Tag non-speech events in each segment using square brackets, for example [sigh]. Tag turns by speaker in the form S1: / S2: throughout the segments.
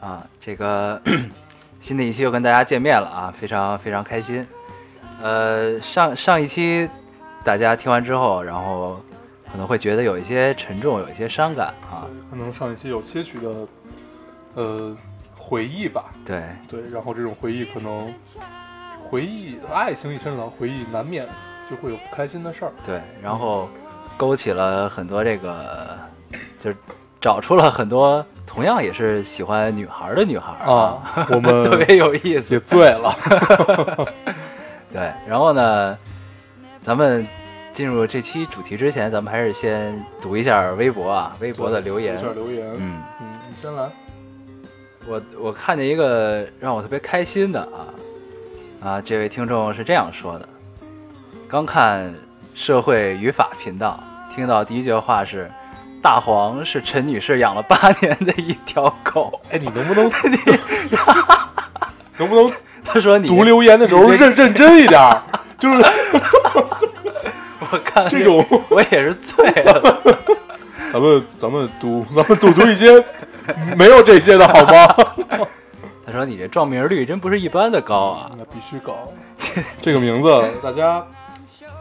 S1: 啊。这个新的一期又跟大家见面了啊，非常非常开心。呃，上上一期大家听完之后，然后可能会觉得有一些沉重，有一些伤感啊。
S2: 可能上一期有些许的呃回忆吧，
S1: 对，
S2: 对，然后这种回忆可能回忆爱情一生长，回忆难免就会有不开心的事儿，
S1: 对，然后勾起了很多这个，就是找出了很多同样也是喜欢女孩的女孩
S2: 啊，我们 [laughs]
S1: 特别有意思。
S2: 也。醉了，[laughs]
S1: 对，然后呢，咱们进入这期主题之前，咱们还是先读一下微博啊，微博的留言。
S2: 一。下留言，
S1: 嗯，
S2: 嗯，你先来，
S1: 我我看见一个让我特别开心的啊啊，这位听众是这样说的：刚看社会语法频道，听到第一句话是“大黄是陈女士养了八年的一条狗 [laughs]
S2: 哎，你能不能 [laughs] [laughs] 能不能”，
S1: 他说你
S2: 读留言的时候认认真一点，就是
S1: 我看
S2: 这种
S1: 我也是醉了。
S2: 咱们咱们读咱们读读一些没有这些的好吗？
S1: 他说你这撞名率真不是一般的高啊。
S2: 那必须高这个名字，大家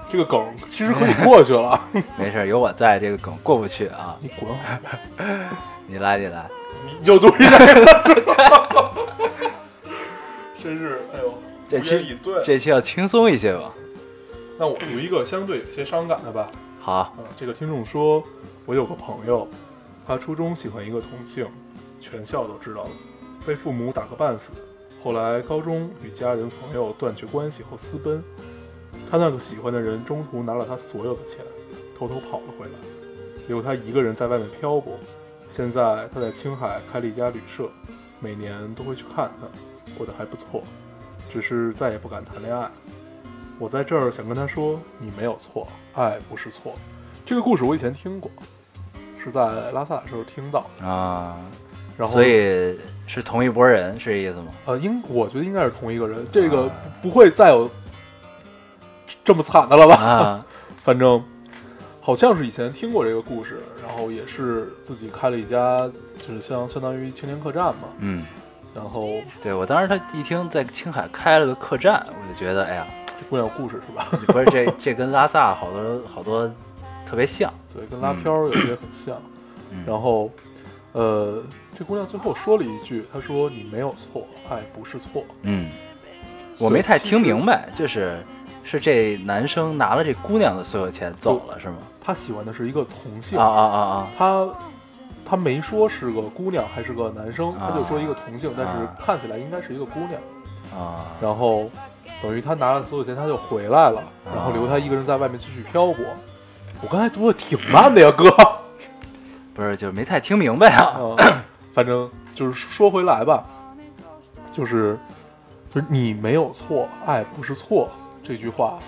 S2: 这个梗其实可以过去了。[laughs]
S1: 没事，有我在，这个梗过不去啊。
S2: 你滚，[laughs]
S1: 你来，你来。
S2: 你就读一下。[laughs] 真是，哎呦，
S1: 这期
S2: 对。
S1: 这期要轻松一些吧。
S2: 那我读一个相对有些伤感的吧。
S1: 好，
S2: 啊，这个听众说，我有个朋友，他初中喜欢一个同性，全校都知道了，被父母打个半死。后来高中与家人朋友断绝关系后私奔，他那个喜欢的人中途拿了他所有的钱，偷偷跑了回来，留他一个人在外面漂泊。现在他在青海开了一家旅社，每年都会去看他，过得还不错，只是再也不敢谈恋爱。我在这儿想跟他说，你没有错，爱不是错。这个故事我以前听过，是在拉萨的时候听到的。
S1: 啊，
S2: 然后，
S1: 所以是同一拨人，是这意思吗？
S2: 呃，应我觉得应该是同一个人，这个不会再有这么惨的了吧？
S1: 啊，[laughs]
S2: 反正好像是以前听过这个故事，然后也是自己开了一家，就是相相当于青年客栈嘛。
S1: 嗯，
S2: 然后
S1: 对我当时他一听在青海开了个客栈，我就觉得，哎呀，
S2: 这姑娘有故事是吧？
S1: 不是这这跟拉萨好多好多特别像。
S2: 对，跟拉飘有些很像。
S1: 嗯、
S2: 然后，呃，这姑娘最后说了一句，她说：“你没有错，爱不是错。
S1: 嗯，我没太听明白，就是是这男生拿了这姑娘的所有钱走了是吗？”
S2: 他喜欢的是一个同性，
S1: 啊啊啊啊！
S2: 他他没说是个姑娘还是个男生，
S1: 啊
S2: 他就说一个同性，但是
S1: 啊
S2: 看起来应该是一个姑娘。
S1: 啊，
S2: 然后等于他拿了所有钱，他就回来了，
S1: 啊
S2: 然后留他一个人在外面继续漂泊。我刚才读的挺慢的呀，哥。[laughs]
S1: 不是，就是没太听明白啊。
S2: 嗯，[laughs] 反正就是说回来吧，就是就是你没有错，爱不是错这句话，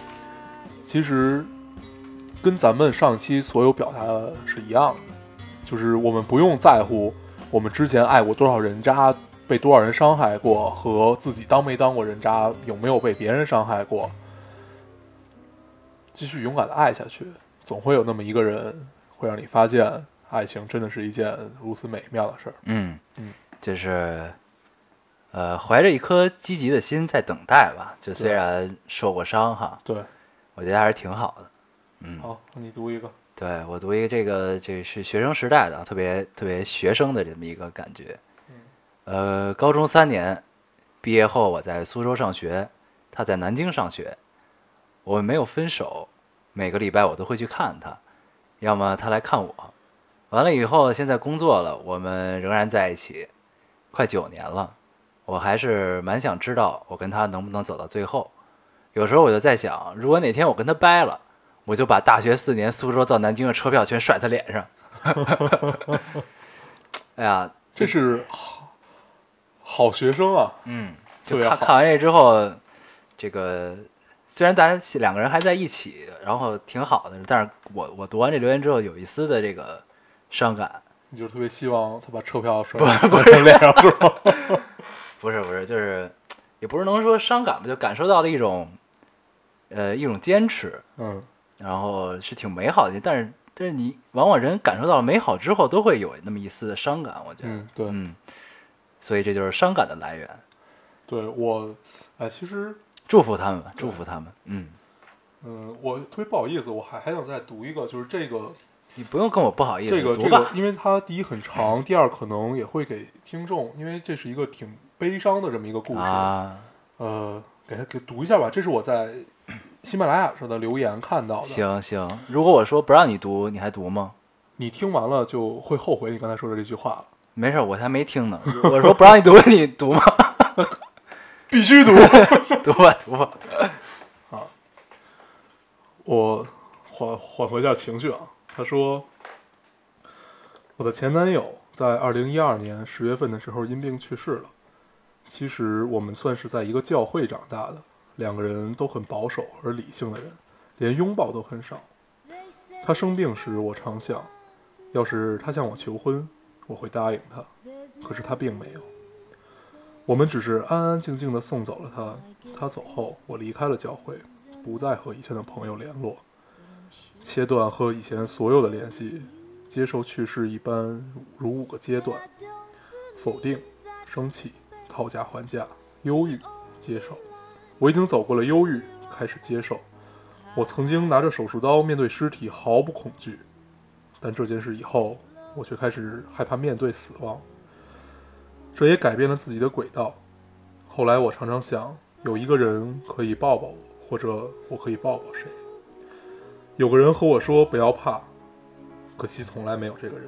S2: 其实跟咱们上期所有表达的是一样的，就是我们不用在乎我们之前爱过多少人渣，被多少人伤害过，和自己当没当过人渣，有没有被别人伤害过，继续勇敢的爱下去，总会有那么一个人会让你发现，爱情真的是一件如此美妙的事儿。
S1: 嗯
S2: 嗯，
S1: 就是，呃，怀着一颗积极的心在等待吧。就虽然受过伤哈，
S2: 对，
S1: 我觉得还是挺好的。嗯，
S2: 好，那你读一个。
S1: 对我读一个这个，这是学生时代的，特别特别学生的这么一个感觉。呃，高中三年，毕业后我在苏州上学，他在南京上学，我们没有分手，每个礼拜我都会去看他，要么他来看我。完了以后，现在工作了，我们仍然在一起，快九年了，我还是蛮想知道我跟他能不能走到最后。有时候我就在想，如果哪天我跟他掰了，我就把大学四年苏州到南京的车票全甩他脸上。[laughs] 哎呀，
S2: 这是好好学生啊，
S1: 嗯，就看看完这之后，这个虽然大家两个人还在一起，然后挺好的，但是我我读完这留言之后，有一丝的这个伤感。
S2: 你就特别希望他把车票甩甩成脸上是吗？[laughs]
S1: 不是不是，就是也不是能说伤感吧，就感受到了一种呃一种坚持，
S2: 嗯，
S1: 然后是挺美好的。但是但是你往往人感受到了美好之后，都会有那么一丝的伤感，我觉得，
S2: 嗯对
S1: 嗯，所以这就是伤感的来源。
S2: 对我，哎，其实，
S1: 祝福他们吧，祝福他们。嗯，
S2: 嗯，我特别不好意思，我还还想再读一个，就是这个
S1: 你不用跟我不好意思，
S2: 这个
S1: 读吧。
S2: 这个，因为它第一很长，[laughs] 第二可能也会给听众，因为这是一个挺悲伤的这么一个故事。
S1: 啊，
S2: 呃，给他给读一下吧，这是我在喜马拉雅上的留言看到的。，
S1: 行行，如果我说不让你读，你还读吗？
S2: 你听完了就会后悔你刚才说的这句话了。
S1: 没事，我还没听呢。[laughs] 我说不让你读，你读吗？[laughs]
S2: 必须读。
S1: 读吧，读吧。[laughs]
S2: 啊我缓缓和一下情绪啊。他说，我的前男友在二零一二年十月份的时候因病去世了。其实我们算是在一个教会长大的，两个人都很保守而理性的人，连拥抱都很少。他生病时，我常想，要是他向我求婚，我会答应他。可是他并没有。我们只是安安静静地送走了他。他走后，我离开了教会，不再和以前的朋友联络，切断和以前所有的联系，接受去世一般如五个阶段：否定、生气、讨价还价、忧郁、接受。我已经走过了忧郁，开始接受。我曾经拿着手术刀面对尸体毫不恐惧，但这件事以后，我却开始害怕面对死亡。这也改变了自己的轨道。后来我常常想，有一个人可以抱抱我，或者我可以抱抱谁。有个人和我说不要怕，可惜从来没有这个人。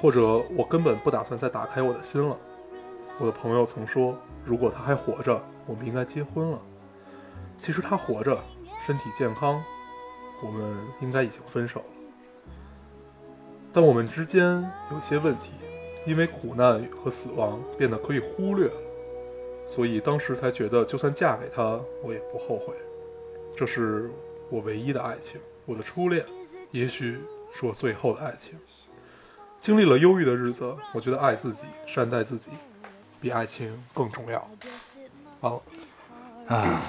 S2: 或者我根本不打算再打开我的心了。我的朋友曾说，如果他还活着，我们应该结婚了。其实他活着，身体健康，我们应该已经分手了。但我们之间有些问题，因为苦难和死亡变得可以忽略了，所以当时才觉得，就算嫁给他，我也不后悔。这是我唯一的爱情，我的初恋，也许是我最后的爱情。经历了忧郁的日子，我觉得爱自己、善待自己，比爱情更重要。好，
S1: 啊，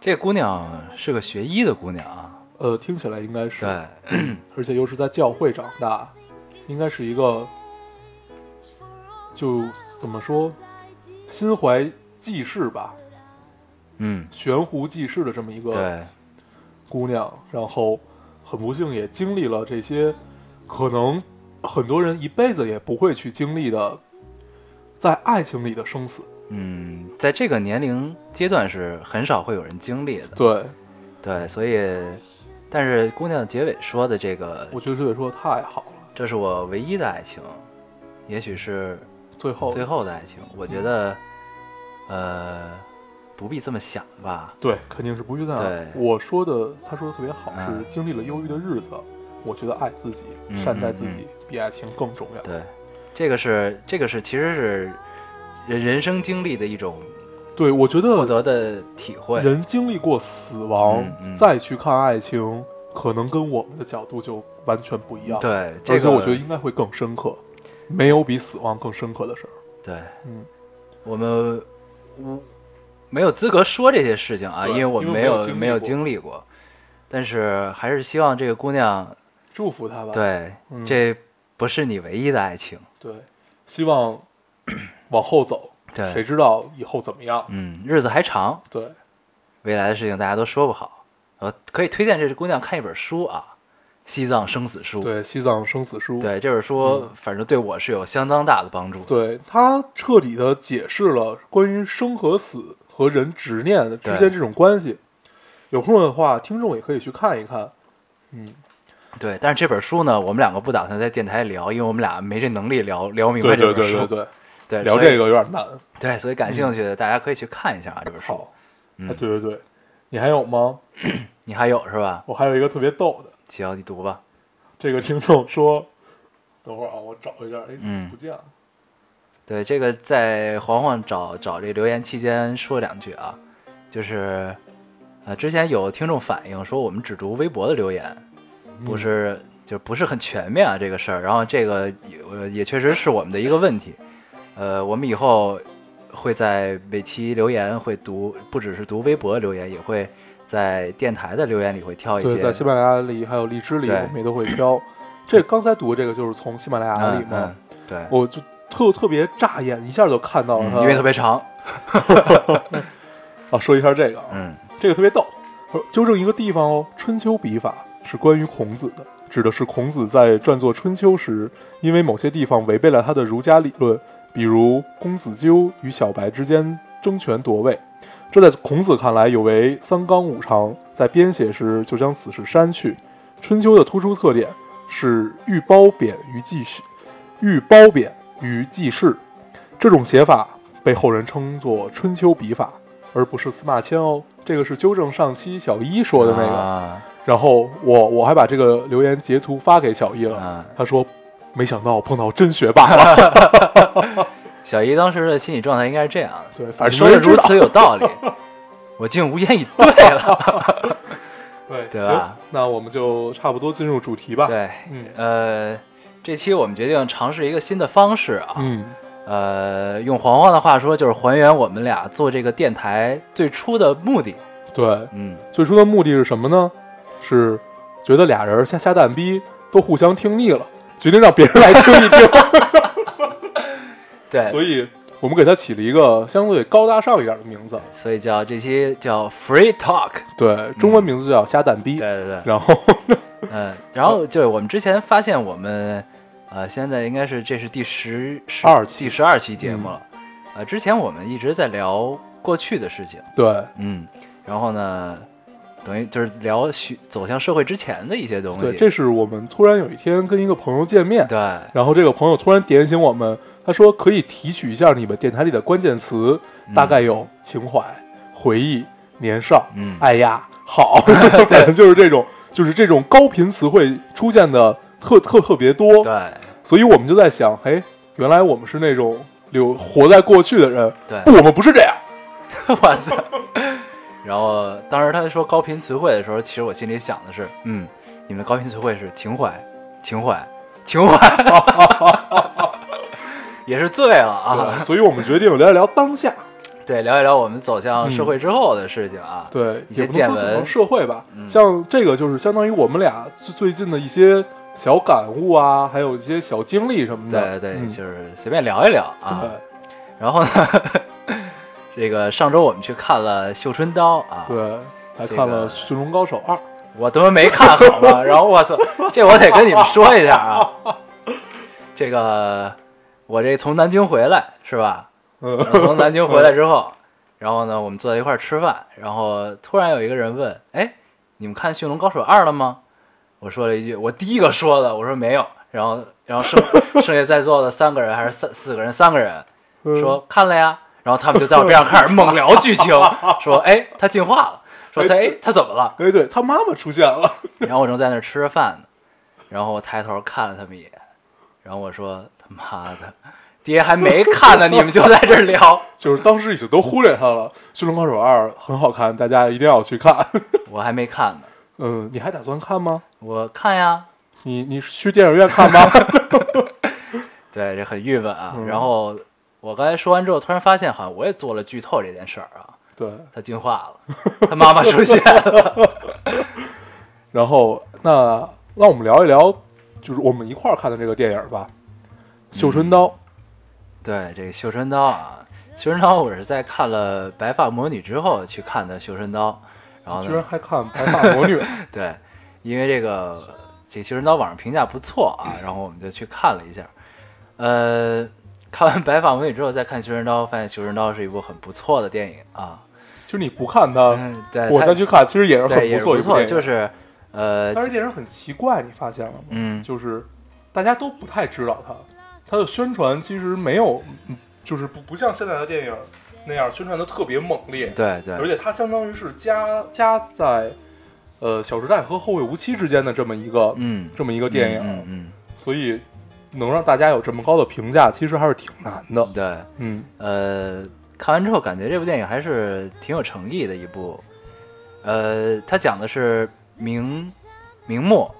S1: 这姑娘是个学医的姑娘啊。
S2: 呃，听起来应该是，
S1: 对，[clears throat]
S2: 而且又是在教会长大，应该是一个，就怎么说，心怀济世吧，
S1: 嗯，
S2: 悬壶济世的这么一个
S1: 对，
S2: 姑娘，然后很不幸也经历了这些，可能很多人一辈子也不会去经历的，在爱情里的生死。
S1: 嗯，在这个年龄阶段是很少会有人经历的。
S2: 对，
S1: 对，所以，但是姑娘结尾说的这个，
S2: 我觉得这个说的太好了。
S1: 这是我唯一的爱情，也许是
S2: 最后，
S1: 最后的爱情。我觉得，呃，不必这么想吧。
S2: 对，肯定是不必这样。
S1: 对
S2: 我说的，他说的特别好，
S1: 嗯
S2: 是经历了忧郁的日子，我觉得爱自己、
S1: 嗯
S2: 善待自
S1: 嗯
S2: 己比爱情更重要。
S1: 对，这个是这个是其实是人人生经历的一种
S2: 对，我觉得
S1: 获
S2: 得
S1: 得的体会。
S2: 人经历过死亡，
S1: 嗯嗯
S2: 再去看爱情，可能跟我们的角度就完全不一样。，
S1: 对，这个
S2: 而且我觉得应该会更深刻，没有比死亡更深刻的事儿。
S1: 对，
S2: 嗯，
S1: 我们我没有资格说这些事情啊，因为我们
S2: 没有
S1: 没有
S2: 经历过
S1: 经历过。但是还是希望这个姑娘，
S2: 祝福她吧。
S1: 对，
S2: 嗯
S1: 这不是你唯一的爱情。
S2: 对，希望 [clears throat] 往后走，
S1: 对谁，
S2: 知道以后怎么样？
S1: 嗯，日子还长，
S2: 对，
S1: 未来的事情大家都说不好。呃，可以推荐这姑娘看一本书啊，《西藏生死书》。
S2: 对，《西藏生死书》。
S1: 对，这本书反正对我是有相当大的帮助的。
S2: 对它彻底的解释了关于生和死和人执念之间
S1: 对
S2: 这种关系。有空的话，听众也可以去看一看。嗯，
S1: 对，但是这本书呢，我们两个不打算在电台聊，因为我们俩没这能力聊聊明白这本书。
S2: 对对对对，
S1: 对
S2: 聊这个有点难。
S1: 对，所以感兴趣的大家可以去看一下啊，这本书。
S2: 好，
S1: 嗯
S2: 哎，对对对，你还有吗？[clears throat]
S1: 你还有是吧？
S2: 我还有一个特别逗的，
S1: 行，你读吧。
S2: 这个听众说，等会儿啊，我找一下，哎，
S1: 嗯
S2: 不见了。
S1: 对，这个在黄黄找找这留言期间说两句啊，就是，呃，之前有听众反映说我们只读微博的留言，不是就不是很全面啊这个事儿，然后这个也呃也确实是我们的一个问题，呃，我们以后会在每期留言会读，不只是读微博留言，也会在电台的留言里会挑一
S2: 对，
S1: 些，
S2: 在喜马拉雅里还有荔枝里，我们也都会挑。这刚才读的这个就是从喜马拉雅里嘛
S1: 嗯嗯，，对，
S2: 我就特特别扎眼，一下就看到了它。
S1: 嗯因为特别长，[laughs]
S2: 啊，说一下这个啊，
S1: 嗯
S2: 这个特别逗。说纠正一个地方哦，春秋笔法是关于孔子的，指的是孔子在撰作《春秋》时，因为某些地方违背了他的儒家理论，比如公子纠与小白之间争权夺位，这在孔子看来有违三纲五常，在编写时就将此事删去。《春秋》的突出特点是欲褒贬于记叙，欲褒贬于记事，这种写法被后人称作春秋笔法，而不是司马迁哦。这个是纠正上期小一说的那个。
S1: 啊
S2: 然后我我还把这个留言截图发给小一了，
S1: 啊
S2: 他说没想到碰到真学霸了。[laughs]
S1: 小姨当时的心理状态应该是这样的，
S2: 对，反正
S1: 说的如此有道理，[laughs] 我竟无言以对了。[laughs]
S2: 对
S1: 对吧，
S2: 那我们就差不多进入主题吧。，
S1: 对，
S2: 嗯
S1: 呃，这期我们决定尝试一个新的方式啊，
S2: 嗯，
S1: 呃，用黄黄的话说，就是还原我们俩做这个电台最初的目的。
S2: 对，
S1: 嗯，
S2: 最初的目的是什么呢？是觉得俩人瞎瞎蛋逼，都互相听腻了，决定让别人来听一听。[laughs]
S1: 对，
S2: 所以我们给它起了一个相对高大上一点的名字，
S1: 所以叫这期叫 Free Talk。
S2: 对，中文名字就叫瞎蛋逼。
S1: 对对对，
S2: 然后，
S1: 嗯，然后就是我们之前发现我们，呃，现在应该是这是第十十
S2: 二期
S1: 第十二期节目了。呃，之前我们一直在聊过去的事情，
S2: 对
S1: 嗯，然后呢，等于就是聊许走向社会之前的一些东西。
S2: 对，这是我们突然有一天跟一个朋友见面，
S1: 对
S2: 然后这个朋友突然点醒我们，他说可以提取一下你们电台里的关键词，大概有情怀、回忆、年少、
S1: 嗯
S2: 哎呀、好，[laughs] 反正就是这种，就是这种高频词汇出现的特特特别多，
S1: 对
S2: 所以我们就在想，哎，原来我们是那种留活在过去的人，
S1: 对，
S2: 不，我们不是这样，[laughs]
S1: 我操！[laughs] 然后当时他说高频词汇的时候，其实我心里想的是，嗯，你们的高频词汇是情怀、情怀、情怀，[laughs] 也是醉了啊，。
S2: 所以我们决定聊一聊当下，[laughs]
S1: 对，聊一聊我们走向社会之后的事情啊。
S2: 对，
S1: 一些见闻
S2: 社会吧，
S1: 嗯
S2: 像这个就是相当于我们俩最最近的一些小感悟啊，还有一些小经历什么的。
S1: 对对，
S2: 嗯
S1: 就是随便聊一聊啊。
S2: 对
S1: 然后呢，这个上周我们去看了《绣春刀》啊，
S2: 对，还看了《驯龙高手二》，[laughs]
S1: 我他妈没看好吧？然后我操，这我得跟你们说一下啊。[laughs] 这个我这从南京回来是吧？从南京回来之后，然后呢，我们坐在一块儿吃饭，然后突然有一个人问：“哎，你们看《驯龙高手二》了吗？”我说了一句，我第一个说的，我说没有。然后，然后剩剩下在座的三个人还是三四个人，三个人
S2: 嗯
S1: 说看了呀。然后他们就在我边上开始猛聊剧情，[laughs] 说：“哎，他进化了。”说他哎，他怎么了？
S2: 哎，对他妈妈出现了，
S1: 然后我正在那儿吃着饭呢，然后我抬头看了他们一眼，然后我说：“他妈的，爹还没看呢，你们就在这聊。[laughs]
S2: 就是当时已经都忽略他了。《驯龙高手二》很好看，大家一定要去看。[laughs] ”
S1: 我还没看呢，
S2: 嗯，你还打算看吗？
S1: 我看呀，
S2: 你你去电影院看吗？
S1: 对，这很郁闷啊。
S2: 嗯
S1: 然后我刚才说完之后，突然发现好像我也做了剧透这件事儿啊。
S2: 对，[laughs]
S1: 他进化了，他妈妈出现了。[laughs]
S2: 然后那那我们聊一聊，就是我们一块儿看的这个电影吧，《绣春刀》。
S1: 对，这个绣春刀啊，绣春刀我是在看了《白发魔女》之后去看的绣春刀，然后呢
S2: 居然，还看《白发魔女》[laughs]
S1: 对，因为这个这个绣春刀网上评价不错啊，然后我们就去看了一下。呃，看完《白发魔女》之后再看绣春刀，发现绣春刀是一部很不错的电影啊。
S2: 其实你不看它，
S1: 嗯，对，
S2: 我再去看，其实也是很不错
S1: 不错，就是呃，
S2: 但是电影很奇怪，你发现了吗？
S1: 嗯，
S2: 就是大家都不太知道它，它的宣传其实没有，嗯就是不不像现在的电影那样宣传的特别猛烈。
S1: 对对，
S2: 而且它相当于是夹夹在呃《小时代》和《后会无期》之间的这么一个、
S1: 嗯，
S2: 这么一个电影，
S1: 嗯嗯
S2: 所以能让大家有这么高的评价，其实还是挺难的。
S1: 对，
S2: 嗯，
S1: 呃，看完之后感觉这部电影还是挺有诚意的一部。呃，它讲的是明明末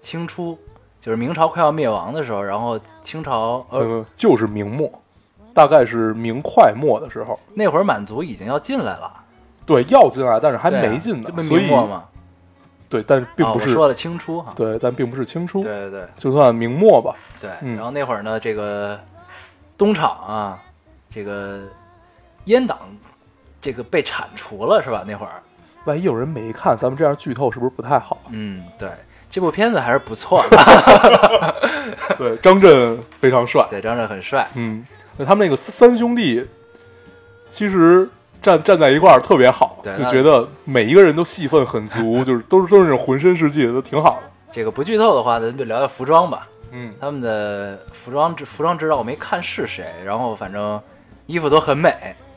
S1: 清初，就是明朝快要灭亡的时候，然后清朝呃
S2: 呃，就是明末，大概是明快末的时候，
S1: 那会儿满族已经要进来了，
S2: 对，要进来，但是还没进呢所以？对，但并
S1: 啊
S2: 不是、
S1: 我说的清初哈。
S2: 对，但并不是清初，
S1: 对对对
S2: 就算明末吧。
S1: 对，
S2: 嗯
S1: 然后那会儿呢，这个东厂啊，这个阉党这个被铲除了是吧？那会儿，
S2: 万一有人没看，咱们这样剧透是不是不太好？
S1: 嗯，对，这部片子还是不错的，[laughs]
S2: 对，张震非常帅，
S1: 对，张震很帅，
S2: 嗯，那他们那个三兄弟，其实站站在一块儿特别好，就觉得每一个人都戏份很足，[laughs] 就是都是都是那种浑身是劲，都挺好的。
S1: 这个不剧透的话，咱就聊聊服装吧。
S2: 嗯，
S1: 他们的服装指服装指导我没看是谁，然后反正衣服都很美，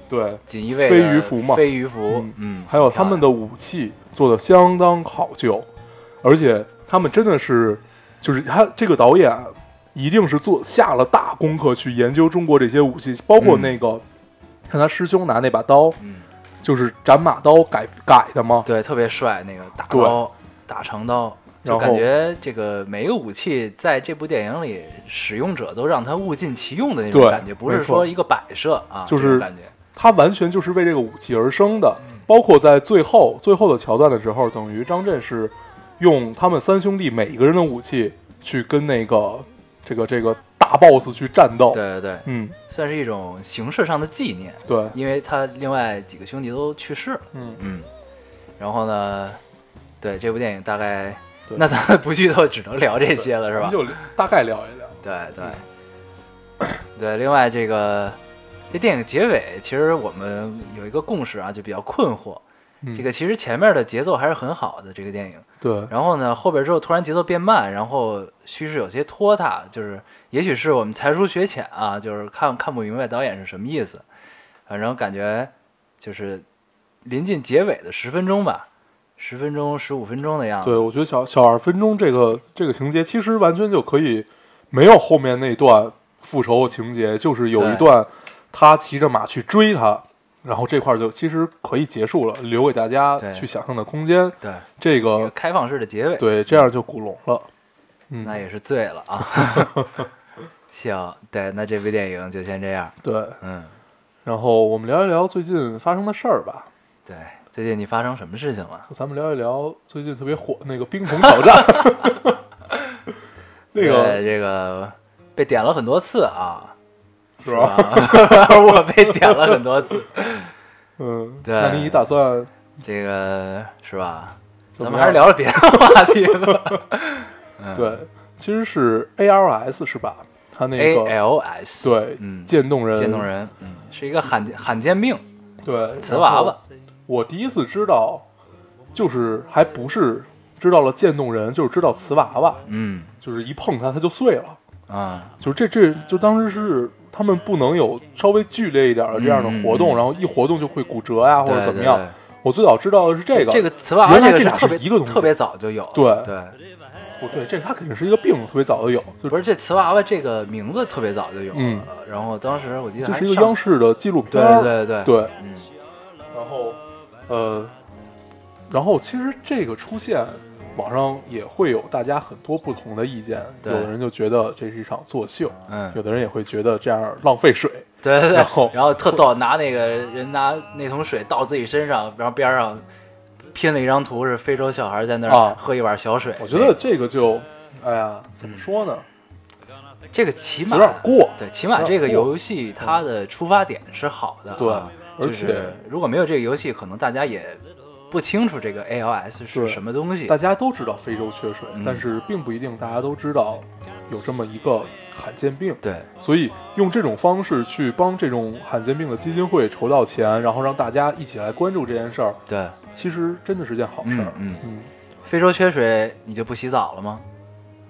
S2: 对，
S1: 锦衣卫
S2: 飞鱼服嘛
S1: 飞鱼服
S2: 嗯，
S1: 嗯，
S2: 还有他们的
S1: 的
S2: 武器做的相当考究，而且他们真的是，就是他这个导演啊一定是做下了大功课去研究中国这些武器，包括
S1: 嗯
S2: 那个、看他师兄拿那把刀，
S1: 嗯，
S2: 就是斩马刀改改的嘛，
S1: 对，特别帅，那个大刀、大长刀，就感觉这个每一个武器在这部电影里，使用者都让他物尽其用的那种感觉，不是说一个摆设啊，
S2: 就是
S1: 感觉。
S2: 他完全就是为这个武器而生的。
S1: 嗯
S2: 包括在最后最后的桥段的时候，等于张震是用他们三兄弟每一个人的武器去跟那个这个这个大 boss 去战斗。
S1: 对对对，
S2: 嗯，
S1: 算是一种形式上的纪念，
S2: 对，
S1: 因为他另外几个兄弟都去世了。
S2: 嗯，
S1: 嗯，然后呢，对这部电影大概，那咱们不剧透，只能聊这些了，是吧？
S2: 就大概聊一聊。
S1: 对对 [coughs] 对，另外这个这电影结尾，其实我们有一个共识啊，就比较困惑。
S2: 嗯
S1: 这个其实前面的节奏还是很好的，这个电影。
S2: 对，
S1: 然后呢，后边之后突然节奏变慢，然后叙事有些拖沓，就是也许是我们才疏学浅啊，就是看看不明白导演是什么意思。反正感觉就是临近结尾的十分钟吧，十分钟、十五分钟的样子。
S2: 对，我觉得小小二分钟这个这个情节，其实完全就可以没有后面那段复仇情节，就是有一段他骑着马去追他，然后这块儿就其实可以结束了，留给大家去想象的空间。
S1: 对，
S2: 这
S1: 个
S2: 个
S1: 开放式的结尾。
S2: 对，这样就古龙了。嗯，
S1: 那也是醉了啊。[laughs] 行，对，那这部电影就先这样。
S2: 对。
S1: 嗯，
S2: 然后我们聊一聊最近发生的事儿吧。
S1: 对，最近你发生什么事情了？
S2: 咱们聊一聊最近特别火的那个冰桶挑战。[laughs] [laughs] 那
S1: 对
S2: 个
S1: 这个被点了很多次啊，
S2: 是吧？[laughs]
S1: 我被点了很多次，[laughs]
S2: 嗯，
S1: 对
S2: 那你打算
S1: 这个是吧？咱们还是聊聊别的话题吧。[laughs] 嗯
S2: 对，其实是 ALS 是吧？他那个
S1: ，ALS，
S2: 对，
S1: 嗯，
S2: 渐冻人，
S1: 渐冻人，嗯，是一个罕罕见病，
S2: 对，
S1: 瓷娃娃。
S2: 我第一次知道，就是还不是知道了渐冻人，就是知道瓷娃娃，
S1: 嗯
S2: 就是一碰它它就碎了，
S1: 啊，
S2: 就是这这就当时是他们不能有稍微剧烈一点的这样的活动，然后一活动就会骨折呀或者怎么样。我最早知道的是这个，
S1: 这个瓷娃娃
S2: 这
S1: 个特别
S2: 是一个东西
S1: 特别早就有，
S2: 对
S1: 对，
S2: 不对，这它肯定是一个病，特别早就有，就
S1: 不是这瓷娃娃这个名字特别早就有了，
S2: 嗯。
S1: 然后当时我记得
S2: 这是一个央视的纪录片
S1: 对，对对。
S2: 对。
S1: 嗯。
S2: 然后，呃，然后其实这个出现，网上也会有大家很多不同的意见。有的人就觉得这是一场作秀，
S1: 嗯
S2: 有，的人也会觉得这样浪费水。
S1: 对对对，
S2: 然后
S1: 然后特逗，拿那个人拿那桶水倒自己身上，然后边上拼了一张图，是非洲小孩在那
S2: 啊
S1: 儿喝一碗小水。
S2: 我觉得这个就，哎呀，怎么说呢，
S1: 这个起码
S2: 有点过。
S1: 对，起码这个游戏它的出发点是好的啊，
S2: 对而
S1: 就是
S2: 且
S1: 如果没有这个游戏，可能大家也不清楚这个 ALS 是什么东西
S2: 大。家都知道非洲缺水，
S1: 嗯
S2: 但是并不一定大家都知道有这么一个罕见病。
S1: 对，
S2: 所以用这种方式去帮这种罕见病的基金会筹到钱，然后让大家一起来关注这件事儿，
S1: 对，
S2: 其实真的是件好事儿。
S1: 嗯嗯
S2: 嗯
S1: 非洲缺水，你就不洗澡了吗？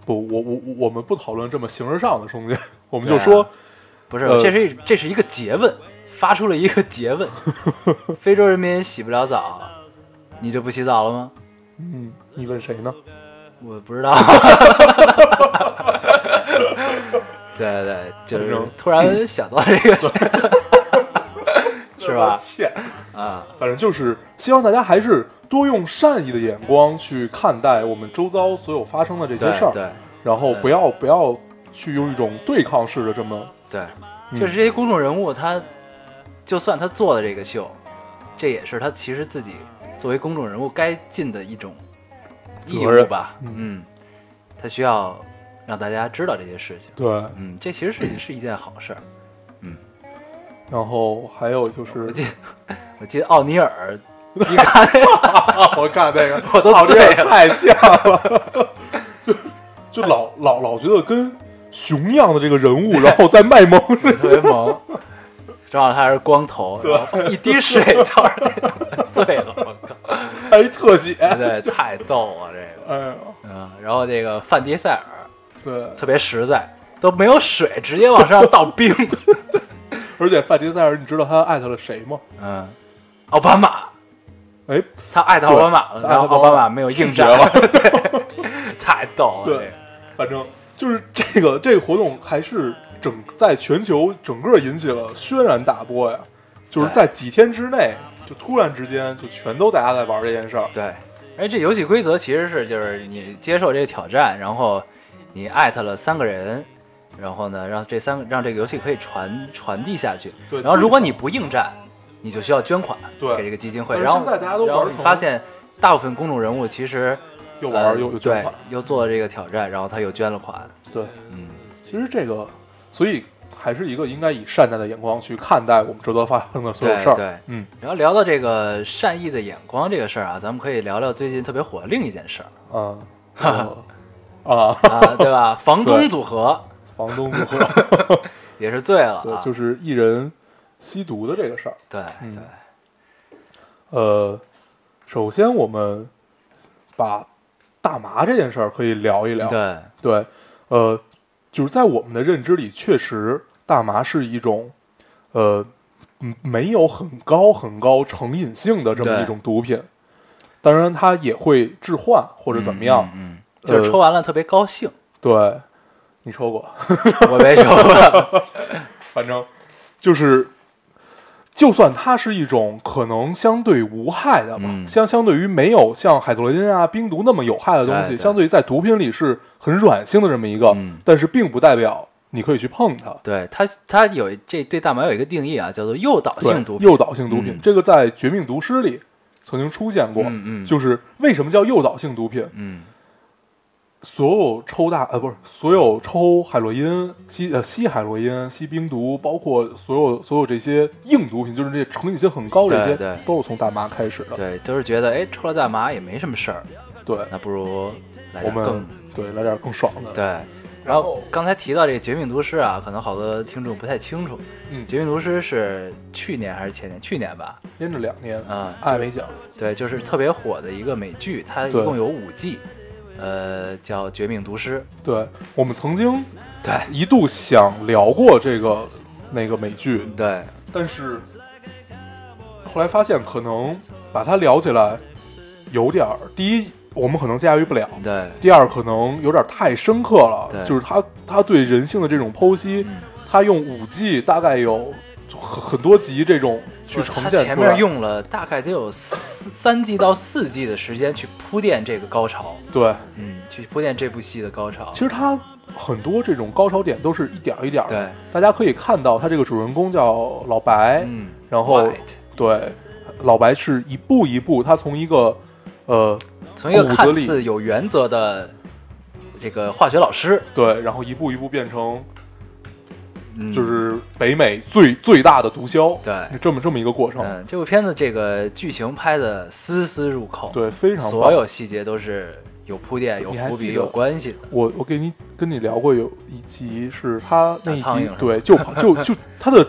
S2: 不，我我我我们不讨论这么形而上的东西，[laughs] 我们就说，
S1: 不是，
S2: 呃
S1: 这是一这是一个诘问，发出了一个诘问：[laughs] 非洲人民洗不了澡，你就不洗澡了吗？
S2: 嗯，你问谁呢？
S1: 我不知道。[laughs] 对对，就是突然想到这个，[laughs] 是吧？
S2: 欠，
S1: 啊，
S2: 反正就是希望大家还是多用善意的眼光去看待我们周遭所有发生的这些事儿，
S1: 对对
S2: 然后不要不要去用一种对抗式的这么，
S1: 对，
S2: 嗯
S1: 就是这些公众人物，他就算他做的这个秀，这也是他其实自己作为公众人物该尽的一种义务吧。
S2: 嗯
S1: 嗯，他需要让大家知道这些事情。
S2: 对，
S1: 嗯，这其实是是一件好事儿。
S2: 嗯然后还有就是
S1: 我记得 [laughs] 我记得奥尼尔，你看
S2: 我看那个，[laughs]
S1: 我都醉了
S2: 太像了，[laughs] 就就老老老觉得跟熊一样的这个人物，然后在卖萌。
S1: 特别萌，正好他还是光头，然后一滴水倒是醉了！
S2: 还一特写，
S1: 对，太逗了这个。嗯，然后这个范迪塞尔
S2: 对，
S1: 特别实在，都没有水，直接往身上倒冰。[laughs]
S2: 而且范迪塞尔，你知道他艾特了谁吗？
S1: 嗯，奥巴马，
S2: 哎，
S1: 他艾特奥巴马了，然后奥巴马没有应战
S2: 了 [laughs]
S1: 对，太逗了。
S2: 对反正就是这个这个活动还是整在全球整个引起了轩然大波呀，就是在几天之内，就突然之间就全都大家在玩这件事儿。
S1: 对，而这游戏规则其实是就是你接受这个挑战，然后你艾特了三个人，然后呢让这三个让这个游戏可以传传递下去。
S2: 对
S1: 然后如果你不应战，你就需要捐款给这个基金会。然后
S2: 现在大家都
S1: 然后
S2: 玩
S1: 你发现大部分公众人物其实
S2: 又玩
S1: 呃对
S2: 又又
S1: 又做了这个挑战，然后他又捐了款。
S2: 对，
S1: 嗯，
S2: 其实这个，所以还是一个应该以善待的眼光去看待我们周遭发生的所有事儿。
S1: 对。对
S2: 嗯，
S1: 然后聊到这个善意的眼光这个事儿啊，咱们可以聊聊最近特别火的另一件事儿
S2: 啊，[laughs] 啊，
S1: 啊，对吧？[laughs] 房东组合。
S2: 房东组合，[laughs]
S1: 也是醉了
S2: 就是艺人吸毒的这个事儿。
S1: 对
S2: 嗯。
S1: 对。
S2: 呃，首先我们把大麻这件事儿可以聊一聊。
S1: 对，
S2: 对，呃，就是在我们的认知里，确实大麻是一种，呃，嗯没有很高很高成瘾性的这么一种毒品。当然，它也会致幻或者怎么样。
S1: 嗯，嗯嗯就是
S2: 呃
S1: 抽完了特别高兴。
S2: 对，你抽过，[laughs]
S1: 我没抽过，[laughs]
S2: 反正就是，就算它是一种可能相对无害的吧，
S1: 嗯
S2: 相相对于没有像海洛因啊、冰毒那么有害的东西，
S1: 对对
S2: 相对于在毒品里是很软性的这么一个，
S1: 嗯
S2: 但是并不代表你可以去碰它。
S1: 对它它有这对大麻有一个定义啊，叫做诱导性毒品。
S2: 诱导性毒品，
S1: 嗯
S2: 这个在《绝命毒师》里曾经出现过。
S1: 嗯嗯，
S2: 就是为什么叫诱导性毒品？
S1: 嗯
S2: 所有抽大呃不是所有抽海洛因、吸呃吸海洛因、吸冰毒，包括所有所有这些硬毒品，就是这些成瘾性很高这些，
S1: 对对
S2: 都是从大麻开始的。
S1: 对，都是觉得哎，抽了大麻也没什么事儿，
S2: 对，
S1: 那不如来
S2: 我们
S1: 点更
S2: 对来点更爽的。
S1: 对。然后刚才提到这个《绝命毒师》啊，可能好多听众不太清楚，
S2: 嗯《
S1: 绝命毒师》是去年还是前年？去年吧，
S2: 连着两年，
S1: 啊、
S2: 艾美奖。
S1: 对，就是特别火的一个美剧，它一共有五季，呃，叫《绝命毒师。
S2: 对我们曾经》。
S1: 对。
S2: 一度想聊过这个那个美剧，
S1: 对。
S2: 但是后来发现可能把它聊起来有点儿，第一我们可能驾驭不了，
S1: 对，
S2: 第二可能有点太深刻了，
S1: 对。
S2: 就是他他对人性的这种剖析，
S1: 嗯，
S2: 他用五季大概有很很多集这种去呈现出来，
S1: 前面用了大概得有四三季到四季的时间去铺垫这个高潮，
S2: 对，
S1: 嗯，去铺垫这部戏的高潮。
S2: 其。实他很多这种高潮点都是一点儿一点儿的，
S1: 对，
S2: 大家可以看到他这个主人公叫老白，
S1: 嗯，
S2: 然后
S1: White
S2: 对，老白是一步一步，他从一个呃
S1: 从一个看似有原则的这个化学老师，
S2: 对，然后一步一步变成
S1: 嗯，
S2: 就是北美最最大的毒枭，
S1: 对，
S2: 这么这么一个过程，
S1: 嗯，这部片子这个剧情拍的丝丝入扣，，
S2: 对，非常
S1: 所有细节都是有铺垫、有伏笔、有关系的。
S2: 我我给你跟你聊过有一集是他那一集
S1: 打苍蝇
S2: 对，就跑就就他的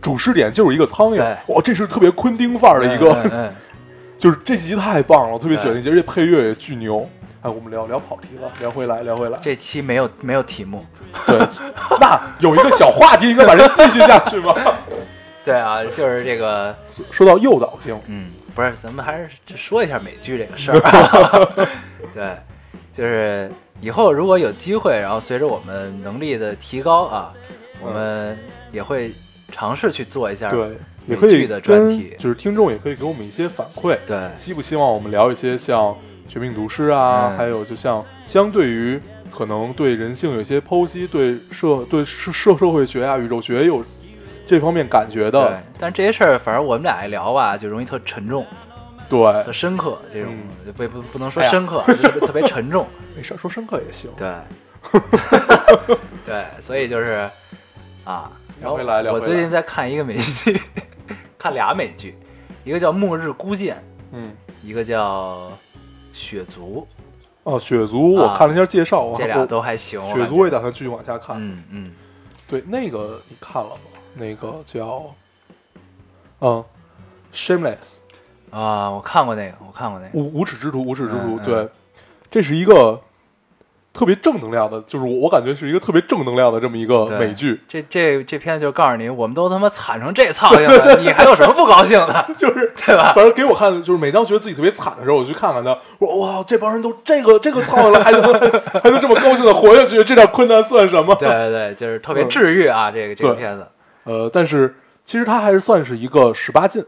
S2: 主视点就是一个苍蝇，哇，这是特别昆汀范儿的一个，[laughs] 就是这集太棒了，我特别喜欢
S1: 对。
S2: 那集，而且配乐也巨牛。哎，我们聊聊跑题了，聊回来，聊回来。
S1: 这期没有没有题目，
S2: 对，那有一个小话题，应该把这继续下去吗？[laughs]
S1: 对啊，就是这个，
S2: 说到诱导性，
S1: 嗯，不是，咱们还是说一下美剧这个事儿啊。[laughs] 对，就是以后如果有机会，然后随着我们能力的提高啊，我们也会尝试去做一下。
S2: 对，也
S1: 美
S2: 可以
S1: 剧的专
S2: 跟
S1: 题
S2: 就是听众也可以给我们一些反馈，
S1: 对
S2: 希不希望我们聊一些像《绝命毒师》啊，
S1: 嗯
S2: 还有就像相对于可能对人性有一些剖析，对社对社社社会学啊、宇宙学有这方面感觉
S1: 对
S2: 的，，
S1: 但是这些事儿，反正我们俩一聊吧，就容易特沉重、
S2: 对，
S1: 特深刻，这种
S2: 嗯。
S1: 不不不能说
S2: 哎呀。
S1: 深刻，就是特别沉重。[laughs]
S2: 没事儿，说深刻也行。
S1: 对，[laughs] 对，所以就是啊，然后
S2: 回来聊回来。
S1: 我最近在看一个美剧，[laughs] 看俩美剧，一个叫《末日孤舰
S2: 嗯，》，
S1: 一个叫《血族
S2: 哦，血族我
S1: 啊
S2: 看了一下介绍，我》，
S1: 这俩都还行。
S2: 血族我也打算继续往下看。
S1: 嗯嗯，
S2: 对，那个你看了吗？那个叫嗯，Shameless
S1: 啊，我看过那个，我看过那个。
S2: 无无耻之徒，无耻之徒。
S1: 嗯嗯
S2: 对，这是一个特别正能量的，就是我我感觉是一个特别正能量的这么一个美剧，
S1: 这这这片子就告诉你，我们都他妈惨成这操样了，你还有什么不高兴的？[laughs]
S2: 就是 [laughs]
S1: 对吧
S2: 反正给我看，就是每当觉得自己特别惨的时候，我去看看他，我哇，这帮人都这个这个操了，还能 [laughs] 还能这么高兴的活下去，这点困难算什么？
S1: 对对对，就是特别治愈啊，这个这个片子。
S2: 呃，但是其实它还是算是一个十八禁，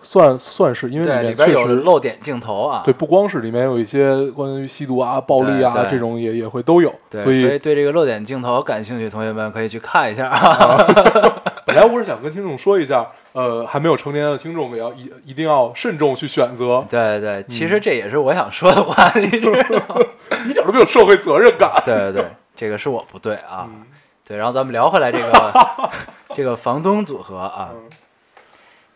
S2: 算算是因为，里面确实
S1: 露点镜头啊。
S2: 对，不光是里面有一些关于吸毒啊、暴力啊这种也也会都有，
S1: 对，
S2: 所以
S1: 对这个露点镜头感兴趣的同学们可以去看一下啊。[laughs]
S2: 本来我是想跟听众说一下，呃，还没有成年的听众也要一一定要慎重去选择，
S1: 对对，其
S2: 嗯
S1: 实这也是我想说的话，你知道吗？
S2: 一点都没有社会责任感。
S1: 对对对，这个是我不对啊。
S2: 嗯
S1: 对，然后咱们聊回来这个 [laughs] 这个房东组合啊，
S2: 嗯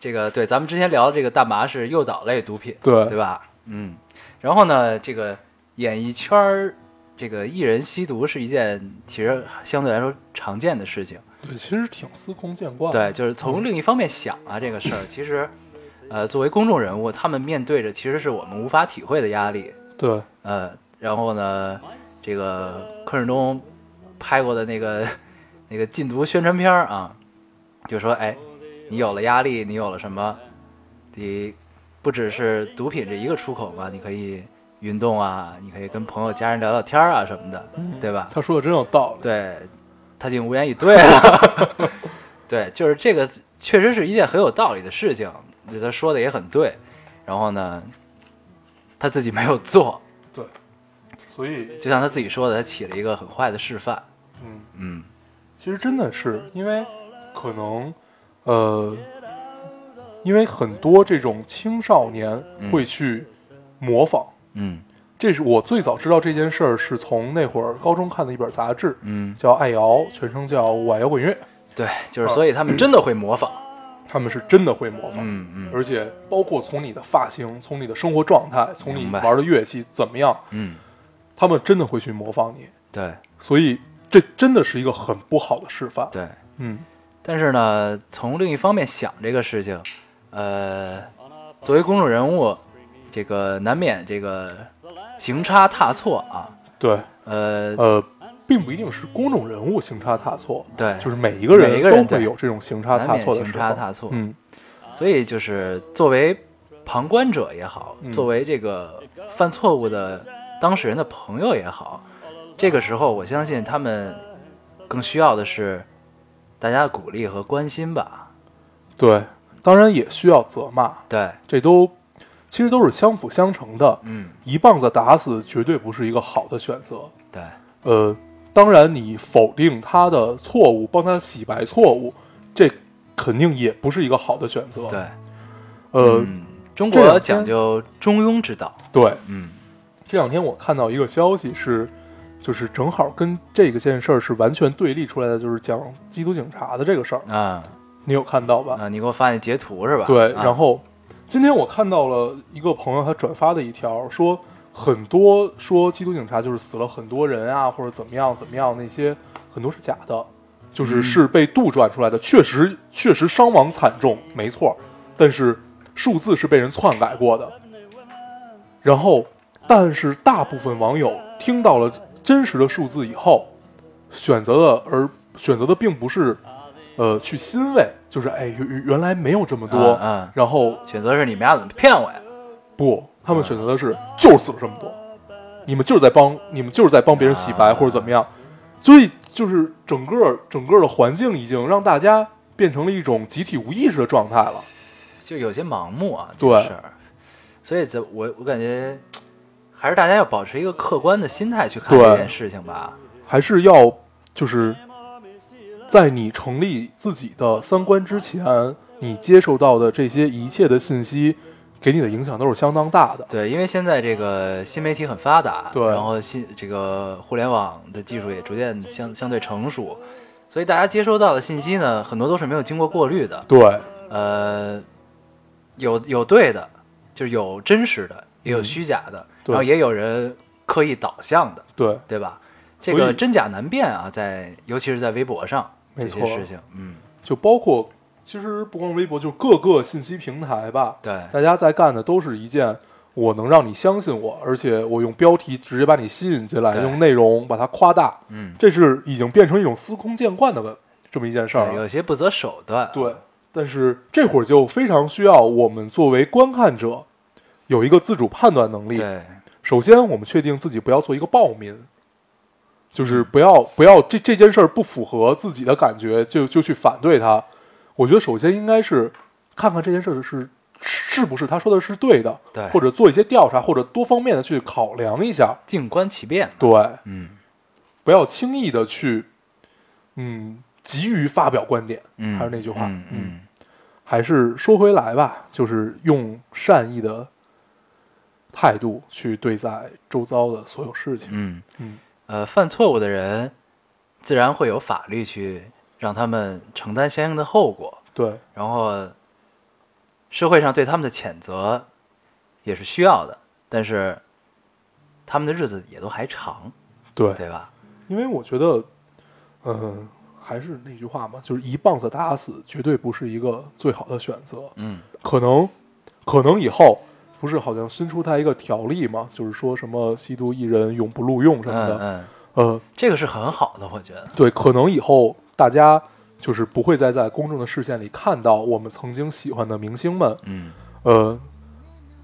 S1: 这个对，咱们之前聊的这个大麻是诱导类毒品，
S2: 对
S1: 对吧？嗯，然后呢，这个演艺圈儿这个艺人吸毒是一件其实相对来说常见的事情。
S2: 对，其实挺司空见惯。
S1: 对，就是从另一方面想啊，这个事儿其实，呃，作为公众人物，他们面对着其实是我们无法体会的压力。
S2: 对
S1: 呃，然后呢，这个柯震东拍过的那个 [laughs] 那个禁毒宣传片儿啊，就说，哎，你有了压力，你有了什么？你不只是毒品这一个出口嘛，你可以运动啊，你可以跟朋友、家人聊聊天啊什么的，对吧？
S2: 他说的真有道理。
S1: 对，他竟无言以对了。[laughs] 对，就是这个确实是一件很有道理的事情，他说的也很对。然后呢，他自己没有做，对
S2: 所以，
S1: 就像他自己说的，他起了一个很坏的示范。
S2: 嗯，
S1: 嗯，
S2: 其实真的是因为可能，呃，因为很多这种青少年
S1: 嗯
S2: 会去模仿。
S1: 嗯
S2: 这是我最早知道这件事儿，是从那会儿高中看的一本杂志，
S1: 嗯，
S2: 叫《爱摇》，全称叫《晚摇滚乐》。
S1: 对，就是所以他们真的会模仿。
S2: 他们是真的会模仿，
S1: 嗯嗯
S2: 而且包括从你的发型、从你的生活状态、从你玩的乐器怎么样，
S1: 嗯，
S2: 他们真的会去模仿你。
S1: 对
S2: 所以这真的是一个很不好的示范。
S1: 对。
S2: 嗯，
S1: 但是呢，从另一方面想这个事情，呃，作为公众人物，这个难免这个行差踏错啊。
S2: 对，
S1: 呃，
S2: 呃，并不一定是公众人物行差踏错，
S1: 对，
S2: 就是每一个人
S1: 每一个人
S2: 都会有这种行差踏错的时候。
S1: 差踏错。
S2: 嗯，
S1: 所以就是作为旁观者也好，
S2: 嗯
S1: 作为这个犯错误的当事人的朋友也好，这个时候我相信他们更需要的是大家的鼓励和关心吧。
S2: 对，当然也需要责骂，
S1: 对，
S2: 这都其实都是相辅相成的。
S1: 嗯，
S2: 一棒子打死绝对不是一个好的选择。
S1: 对，
S2: 呃，当然你否定他的错误，帮他洗白错误，这肯定也不是一个好的选择。
S1: 对，
S2: 呃，
S1: 嗯，中国讲究中庸之道。
S2: 对，
S1: 嗯
S2: 这两天我看到一个消息是，就是正好跟这个件事儿是完全对立出来的，就是讲缉毒警察的这个事儿，
S1: 啊
S2: 你有看到吧？
S1: 啊，你给我发那截图是吧？
S2: 对，
S1: 啊
S2: 然后今天我看到了一个朋友他转发的一条，说很多说缉毒警察就是死了很多人啊，或者怎么样怎么样，那些很多是假的，就是
S1: 嗯
S2: 是被杜撰出来的，确实确实伤亡惨重，没错，但是数字是被人篡改过的。然后，但是大部分网友听到了真实的数字以后，选择的而选择的并不是，呃，去欣慰，就是哎，原原来没有这么多，
S1: 嗯嗯
S2: 然后
S1: 选择是你们俩怎么骗我呀？
S2: 不，他们选择的是就是死了这么多，你们就是在帮你们就是在帮别人洗白
S1: 啊
S2: 或者怎么样，所以就是整个整个的环境已经让大家变成了一种集体无意识的状态了。
S1: 就有些盲目啊，
S2: 对。
S1: 所以，这我我感觉还是大家要保持一个客观的心态去看这件事情吧。
S2: 还是要就是在你成立自己的三观之前，你接受到的这些一切的信息，给你的影响都是相当大的。
S1: 对，因为现在这个新媒体很发达，
S2: 对
S1: 然后新这个互联网的技术也逐渐相相对成熟，所以大家接收到的信息呢，很多都是没有经过过滤的。
S2: 对，
S1: 呃，有有对的，就是有真实的，也有
S2: 嗯
S1: 虚假的，
S2: 对
S1: 然后也有人刻意导向的，
S2: 对，
S1: 对吧？这个真假难辨啊，在尤其是在微博上这
S2: 没错
S1: 些事情，嗯，
S2: 就包括其实不光微博，就各个信息平台吧，
S1: 对
S2: 大家在干的都是一件。我能让你相信我，而且我用标题直接把你吸引进来，用内容把它夸大，
S1: 嗯，
S2: 这是已经变成一种司空见惯的个这么一件事儿。
S1: 有些不择手段，
S2: 对，但是这会儿就非常需要我们作为观看者有一个自主判断能力。
S1: 对
S2: 首先，我们确定自己不要做一个暴民，就是不要不要这这件事儿不符合自己的感觉就就去反对它。我觉得首先应该是看看这件事儿是是不是他说的是对的，
S1: 对，
S2: 或者做一些调查，或者多方面的去考量一下。
S1: 静观其变，
S2: 对，
S1: 嗯
S2: 不要轻易的去嗯急于发表观点。
S1: 嗯，
S2: 还是那句话
S1: 嗯嗯，
S2: 还是说回来吧，就是用善意的态度去对待周遭的所有事情。
S1: 嗯
S2: 嗯，
S1: 呃，犯错误的人自然会有法律去让他们承担相应的后果，
S2: 对
S1: 然后社会上对他们的谴责也是需要的，但是他们的日子也都还长，
S2: 对，
S1: 对吧？
S2: 因为我觉得，嗯、还是那句话嘛，就是一棒子打死绝对不是一个最好的选择。
S1: 嗯
S2: 可能，可能以后不是好像新出台一个条例嘛，就是说什么吸毒艺人永不录用什么的。
S1: 嗯嗯，
S2: 呃，
S1: 这个是很好的，我觉得。
S2: 对，可能以后大家就是不会再在公众的视线里看到我们曾经喜欢的明星们，
S1: 嗯
S2: 呃，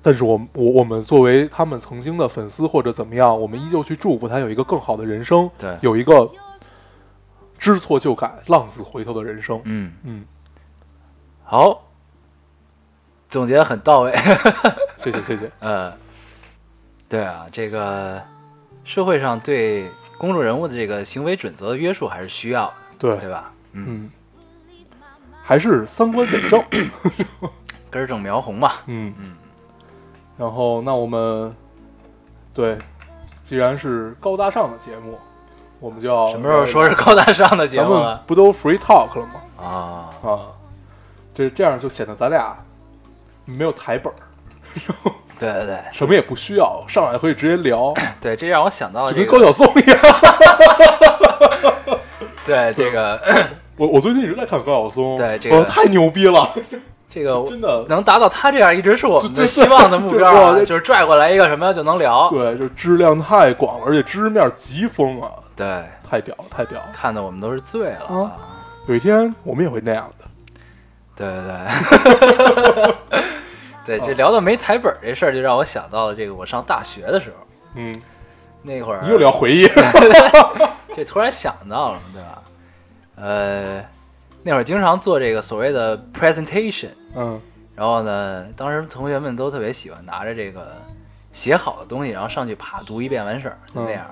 S2: 但是我们我我们作为他们曾经的粉丝或者怎么样，我们依旧去祝福他有一个更好的人生，
S1: 对
S2: 有一个知错就改、浪子回头的人生。
S1: 嗯，
S2: 嗯，
S1: 好，总结得很到位。
S2: 谢谢谢谢。
S1: 呃，[laughs] 对啊，这个社会上对公众人物的这个行为准则的约束还是需要的，
S2: 对，
S1: 对吧？嗯，
S2: 嗯，还是三观得正。[coughs]
S1: 根正苗红嘛。
S2: 嗯
S1: 嗯，
S2: 然后那我们对，既然是高大上的节目，我们就要
S1: 什么时候说是高大上的节
S2: 咱们
S1: 目了？
S2: 不都 free talk 了吗？
S1: 啊，
S2: 啊，这这样就显得咱俩没有台本儿，[laughs]
S1: 对对对
S2: 什么也不需要，上来可以直接聊，[coughs]
S1: 对，这让我想到
S2: 就
S1: 了这个，
S2: 跟高晓松一样。[laughs]
S1: 对这个 [coughs]
S2: 我我最近一直在看高晓松，
S1: 对这个
S2: 哇太牛逼了，
S1: 这个 [laughs]
S2: 真的。
S1: 能达到他这样，一直是我们
S2: 就就
S1: 的希望的目标啊，就是拽过来一个什么就能聊。
S2: 对，就质量太广了，而且知识面极丰啊，
S1: 对，
S2: 太屌了，太屌了。
S1: 看的我们都是醉了
S2: 啊有一天我们也会那样的。
S1: 对对对，对，
S2: 啊
S1: 这聊到没台本儿这事儿，就让我想到了这个我上大学的时候，
S2: 嗯，
S1: 那会儿
S2: 你又聊回忆，[laughs]
S1: 这突然想到了，对吧？呃，那会儿经常做这个所谓的 presentation，
S2: 嗯
S1: 然后呢，当时同学们都特别喜欢拿着这个写好的东西，然后上去啪读一遍完事儿，就那样。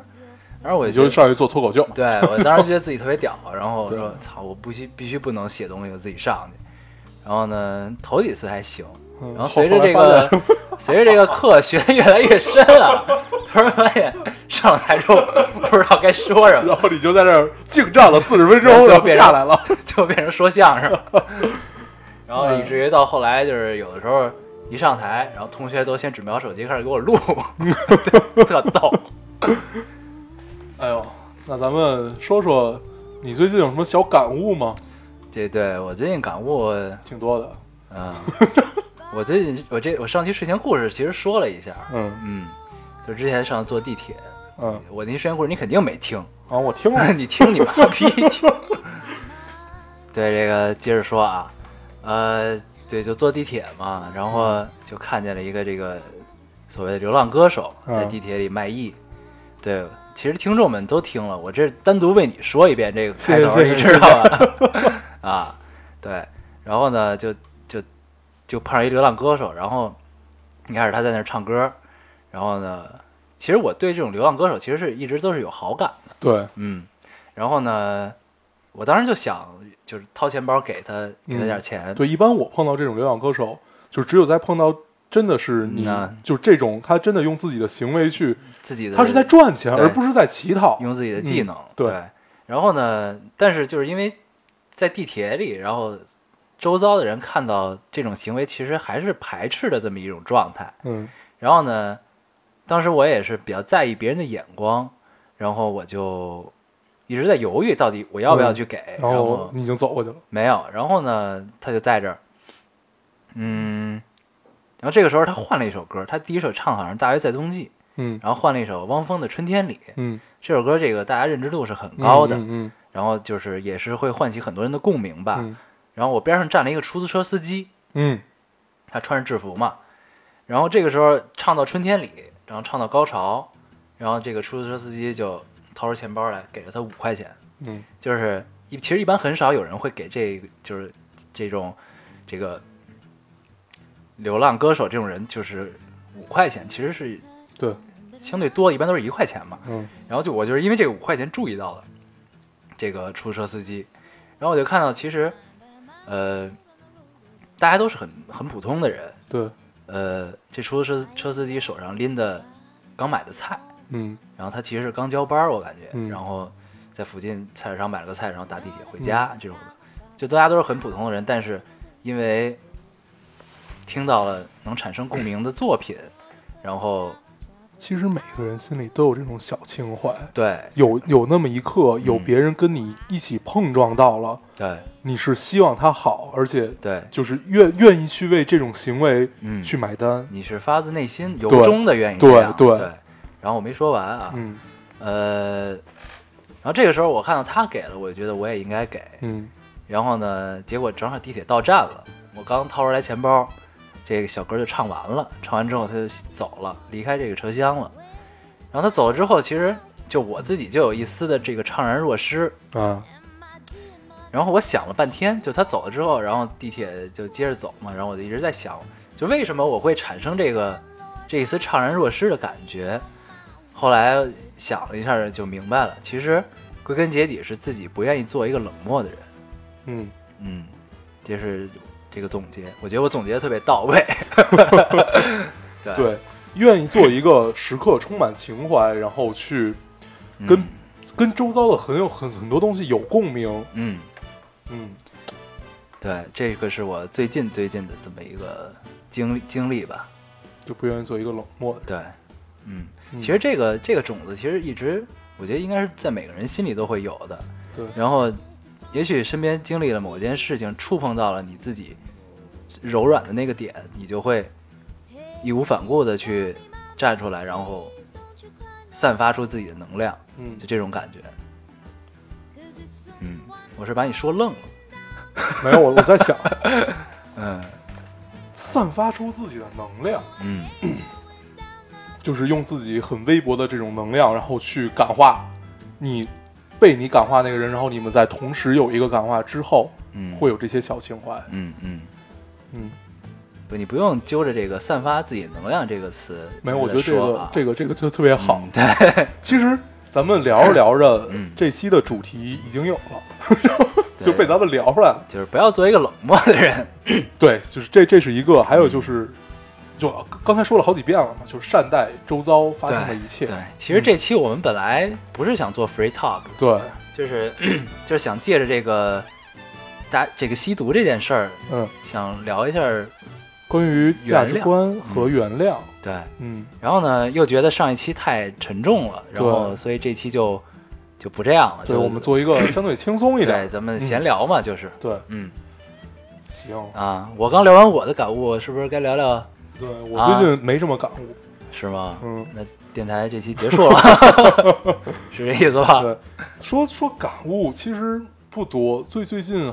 S1: 然后我就
S2: 上去做脱口秀，
S1: 对我当时觉得自己特别屌，然后我说操，我不须必须不能写东西，我自己上去。然后呢，头几次还行，
S2: 嗯
S1: 然后随着这个 [laughs] 随着这个课学的越来越深啊，突然发现上了台之后不知道该说什么，
S2: 然后你就在这儿静站了四十分钟，
S1: 就
S2: 下来了。[laughs]
S1: 就变成说相声了。[laughs] 然后以至于到后来，就是有的时候一上台，然后同学都先准备好手机开始给我录，特逗。
S2: 哎呦，那咱们说说你最近有什么小感悟吗？
S1: 这对我最近感悟，
S2: 挺多的，
S1: 嗯，我最近我这我上期睡前故事其实说了一下，
S2: 嗯
S1: 嗯，就之前上坐地铁，
S2: 嗯，
S1: 我那睡前故事你肯定没听，
S2: 啊，我听了，[laughs]
S1: 你听你妈逼 [laughs] 听。对，这个接着说啊，呃，对，就坐地铁嘛，然后就看见了一个这个所谓的流浪歌手在
S2: 嗯
S1: 地铁里卖艺，对，其实听众们都听了，我这单独为你说一遍这个开头，你知道吧？[laughs] 啊，对，然后呢，就就就碰上一流浪歌手，然后一开始他在那儿唱歌，然后呢，其实我对这种流浪歌手其实是一直都是有好感的，
S2: 对，
S1: 嗯，然后呢，我当时就想就是掏钱包给他给他点钱，
S2: 对，一般我碰到这种流浪歌手，就只有在碰到真的是你
S1: 那，
S2: 就这种他真的用自己的行为去，
S1: 自己的
S2: 他是在赚钱，而不是在乞讨。
S1: 用自己的技
S2: 嗯
S1: 能，
S2: 对
S1: 然后呢，但是就是因为在地铁里，然后周遭的人看到这种行为，其实还是排斥的这么一种状态。
S2: 嗯
S1: 然后呢，当时我也是比较在意别人的眼光，然后我就一直在犹豫，到底我要不要去给。
S2: 嗯然
S1: 然
S2: 后你已经走过去了。
S1: 没有，然后呢，他就在这儿，嗯，然后这个时候他换了一首歌，他第一首唱好像《大约在冬季》，
S2: 嗯
S1: 然后换了一首汪峰的《春天里》。
S2: 嗯，
S1: 这首歌这个大家认知度是很高的，
S2: 嗯
S1: 然后就是也是会唤起很多人的共鸣吧。
S2: 嗯
S1: 然后我边上站了一个出租车司机，
S2: 嗯。
S1: 他穿着制服嘛，然后这个时候唱到春天里，然后唱到高潮，然后这个出租车司机就掏出钱包来给了他五块钱，
S2: 嗯。
S1: 就是一其实一般很少有人会给这个就是这种这个流浪歌手这种人就是五块钱，其实是
S2: 对，
S1: 相对多的，一般都是一块钱嘛。
S2: 嗯。
S1: 然后就我就是因为这个五块钱注意到了这个出租车司机，然后我就看到其实呃大家都是很很普通的人，
S2: 对，
S1: 呃这出租车车司机手上拎的刚买的菜，
S2: 嗯。
S1: 然后他其实是刚交班儿，我感觉，
S2: 嗯。
S1: 然后在附近菜市场买了个菜，然后打地铁回家、这种的，就大家都是很普通的人，但是因为听到了能产生共鸣的作品，然后
S2: 其实每个人心里都有这种小情怀，
S1: 对。
S2: 有有那么一刻，有
S1: 嗯。
S2: 别人跟你一起碰撞到了，
S1: 对。
S2: 你是希望他好，而且
S1: 对，
S2: 就是愿愿意去为这种行为
S1: 嗯，
S2: 去买单。
S1: 你是发自内心由衷的愿意
S2: 对
S1: 这样。
S2: 对。
S1: 对，然后我没说完啊，
S2: 嗯。
S1: 呃，然后这个时候我看到他给了，我就觉得我也应该给，
S2: 嗯。
S1: 然后呢，结果正好地铁到站了，我刚掏出来钱包，这个小歌就唱完了，唱完之后他就走了，离开这个车厢了。然后他走了之后，其实就我自己就有一丝的这个怅然若失。
S2: 啊
S1: 然后我想了半天，就他走了之后，然后地铁就接着走嘛，然后我就一直在想，就为什么我会产生这个这一丝怅然若失的感觉？后来想了一下，就明白了，其实归根结底是自己不愿意做一个冷漠的人。
S2: 嗯
S1: 嗯，就是这个总结，我觉得我总结的特别到位。[laughs] 对，
S2: 对，愿意做一个时刻充满情怀，然后去
S1: 嗯
S2: 跟跟周遭的很有很很多东西有共鸣。
S1: 嗯，
S2: 嗯
S1: 对，这个是我最近最近的这么一个经历经历吧。
S2: 就不愿意做一个冷漠的。
S1: 对，嗯，
S2: 嗯
S1: 其实这个这个种子其实一直，我觉得应该是在每个人心里都会有的。
S2: 对
S1: 然后，也许身边经历了某件事情，触碰到了你自己柔软的那个点，你就会义无反顾的去站出来，然后散发出自己的能量，
S2: 嗯。
S1: 就这种感觉。嗯，我是把你说愣了。[laughs]
S2: 没有我我在想，[laughs]
S1: 嗯。
S2: 散发出自己的能量，
S1: 嗯。[clears throat]
S2: 就是用自己很微薄的这种能量，然后去感化你被你感化那个人，然后你们在同时有一个感化之后，
S1: 嗯，
S2: 会有这些小情怀。
S1: 嗯嗯，
S2: 嗯，
S1: 不，你不用揪着这个“散发自己能量”这个词
S2: 没有，我觉得这个
S1: 啊。
S2: 这个这个就特别好。
S1: 嗯对，[laughs]
S2: 其实咱们聊着聊着，
S1: 嗯。
S2: 这期的主题已经有了，[laughs] 就被咱们聊出来了。
S1: 就是不要做一个冷漠的人。[clears throat]
S2: 对，就是这这是一个，还有
S1: 嗯
S2: 就是，就刚才说了好几遍了嘛，就是善待周遭发生的一切。
S1: 对，其实这期我们本来不是想做 free talk，
S2: 对，
S1: 就是 [clears throat] 就是想借着这个大这个吸毒这件事儿，
S2: 嗯，
S1: 想聊一下。
S2: 关于价值观和原谅，
S1: 对，
S2: 嗯，
S1: 然后呢，又觉得上一期太沉重了，然后所以这期就就不这样了，就
S2: 我们做一个 [clears throat] 相对轻松一点
S1: 对
S2: 点。
S1: 咱们闲聊嘛，就是
S2: 对，
S1: 嗯
S2: 行，
S1: 啊，我刚聊完我的感悟，是不是该聊聊
S2: 对我
S1: 啊
S2: 最近没什么感悟。
S1: 是吗？
S2: 嗯，
S1: 那电台这期结束了，[laughs] 是这意思吧？
S2: 对，说说感悟其实不多，最最近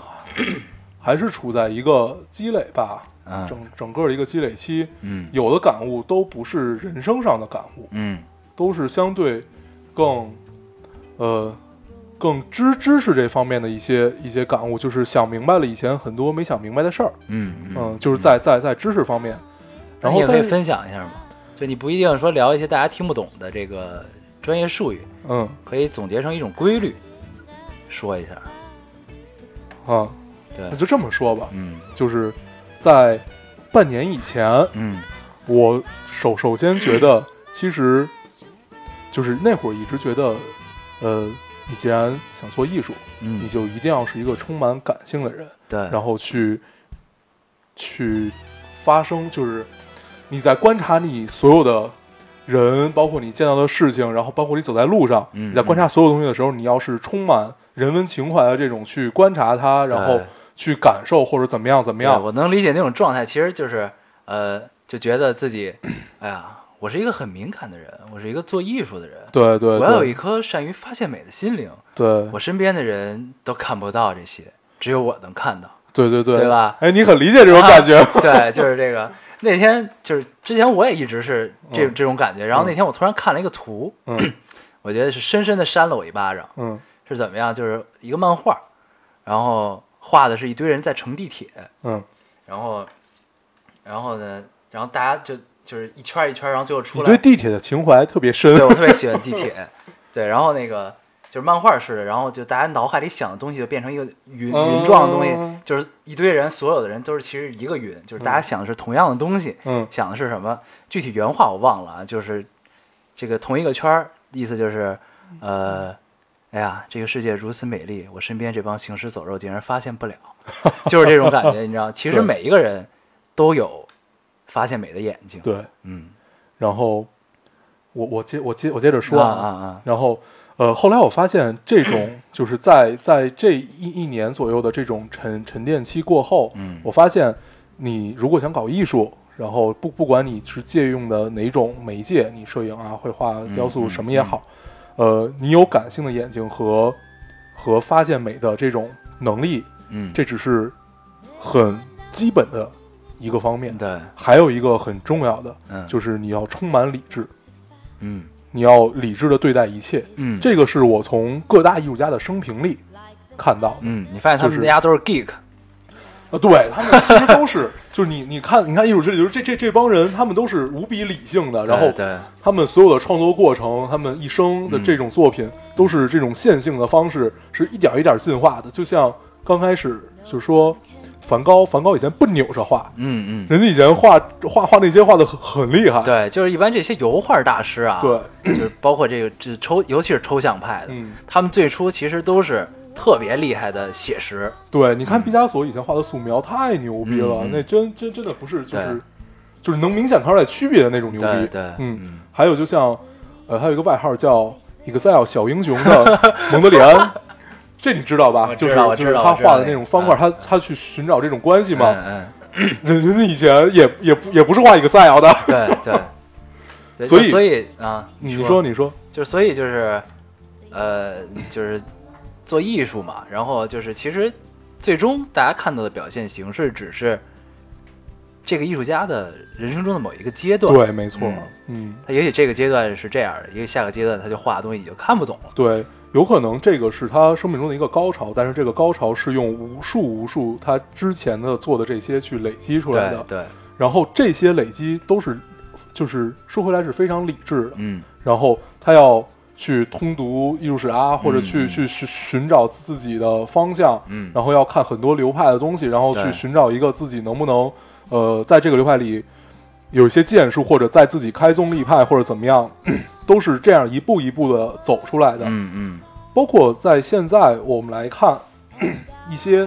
S2: 还是处在一个积累吧，
S1: 嗯
S2: 整整个的一个积累期。
S1: 嗯
S2: 有的感悟都不是人生上的感悟，
S1: 嗯
S2: 都是相对更呃更知知识这方面的一些一些感悟，就是想明白了以前很多没想明白的事儿。
S1: 嗯
S2: 嗯，就是在在在知识方面，然后
S1: 你也可以分享一下嘛，就你不一定说聊一些大家听不懂的这个专业术语，
S2: 嗯
S1: 可以总结成一种规律，说一下。
S2: 啊，
S1: 对。
S2: 那就这么说吧，
S1: 嗯。
S2: 就是在半年以前，
S1: 嗯。
S2: 我首首先觉得，其实就是那会儿一直觉得，呃，你既然想做艺术，你
S1: 嗯，
S2: 就一定要是一个充满感性的人，
S1: 对，
S2: 然后去去发生，就是你在观察你所有的人，包括你见到的事情，然后包括你走在路上，
S1: 嗯
S2: 你在观察所有东西的时候，你要是充满人文情怀的这种去观察它，然后
S1: 对
S2: 去感受或者怎么样怎么样，
S1: 我能理解那种状态，其实就是呃，就觉得自己，[clears throat] 哎呀，我是一个很敏感的人，我是一个做艺术的人，
S2: 对对
S1: 我要有一颗善于发现美的心灵。
S2: 对
S1: 我身边的人都看不到这些，只有我能看到。
S2: 对对对
S1: 对吧
S2: 哎，你很理解这种感觉，[laughs]
S1: 对，就是这个。那天就是之前我也一直是这
S2: 嗯
S1: 这种感觉，然后那天我突然看了一个图，
S2: 嗯 [clears throat]
S1: 我觉得是深深的扇了我一巴掌。
S2: 嗯
S1: 是怎么样？就是一个漫画，然后画的是一堆人在乘地铁，
S2: 嗯，
S1: 然后，然后呢，然后大家就就是一圈儿一圈儿，然后最后出
S2: 你
S1: 来。
S2: 对地铁的情怀特别深。
S1: 对，我特别喜欢地铁，[laughs] 对，然后那个就是漫画似的，然后就大家脑海里想的东西就变成一个云云状的东西。
S2: 嗯，
S1: 就是一堆人，所有的人都是其实一个云，就是大家想的是同样的东西，
S2: 嗯。
S1: 想的是什么？具体原话我忘了啊，就是这个同一个圈儿，意思就是，呃，哎呀，这个世界如此美丽，我身边这帮行尸走肉竟然发现不了，[laughs] 就是这种感觉，你知道？其实每一个人都有发现美的眼睛，，
S2: 对，
S1: 嗯，
S2: 然后我我接我接我接着说
S1: 啊啊啊，
S2: 然后呃，后来我发现这种 [laughs] 就是在在这一一年左右的这种沉沉淀期过后，
S1: 嗯。
S2: 我发现你如果想搞艺术，然后不不管你是借用的哪种媒介，你摄影啊、绘画、雕塑
S1: 嗯
S2: 什么也好，呃，你有感性的眼睛和和发现美的这种能力，
S1: 嗯，
S2: 这只是很基本的一个方面。
S1: 对，
S2: 还有一个很重要的，
S1: 嗯，
S2: 就是你要充满理智，
S1: 嗯。
S2: 你要理智的对待一切。
S1: 嗯，
S2: 这个是我从各大艺术家的生平里看到的。
S1: 嗯，你发现他们大家都是 geek，
S2: 啊，对他们其实都是，就是你你看你看艺术史里，就是这这这帮人，他们都是无比理性的，然后他们所有的创作过程，他们一生的这种作品，都是这种线性的方式，是一点一点进化的。就像刚开始就说梵高，梵高以前不扭着画，
S1: 嗯嗯。
S2: 人家以前画画画那些画的很很厉害，
S1: 对，就是一般这些油画大师啊，
S2: 对，
S1: 就是包括这个这抽，尤其是抽象派的，
S2: 嗯，
S1: 他们最初其实都是特别厉害的写实，
S2: 对，你看毕加索以前画的素描太牛逼了，那真真真的不是就是就是能明显看出来区别的那种牛逼。
S1: 对对，
S2: 嗯，还有就像呃，还有一个外号叫 Excel 小英雄的 [laughs] 蒙德里安，[laughs] 这你知道吧？就是
S1: 我知
S2: 就是他画的那种方块，
S1: 嗯。
S2: 他他去寻找这种关系嘛。
S1: 嗯
S2: 人人家以前也也不也不是画 Excel 的。
S1: 对 [laughs] 对，
S2: 所以
S1: 所以啊，
S2: 你说你说，
S1: 就是所以就是，呃，就是做艺术嘛，然后就是其实最终大家看到的表现形式只是这个艺术家的人生中的某一个阶段，
S2: 对，没错
S1: 嗯，
S2: 嗯，
S1: 他也许这个阶段是这样的，也许下个阶段他就画的东西你就看不懂。了，
S2: 对，有可能这个是他生命中的一个高潮，但是这个高潮是用无数无数他之前的做的这些去累积出来的，
S1: 对对，
S2: 然后这些累积都是，就是说回来是非常理智的，
S1: 嗯。
S2: 然后他要去通读艺术史啊，或者去、
S1: 嗯。
S2: 去寻寻找自己的方向，
S1: 嗯，
S2: 然后要看很多流派的东西，然后去寻找一个自己能不能呃在这个流派里有一些建树，或者在自己开宗立派或者怎么样，[clears throat] 都是这样一步一步的走出来的。
S1: 嗯嗯。
S2: 包括在现在我们来看 [clears throat] 一些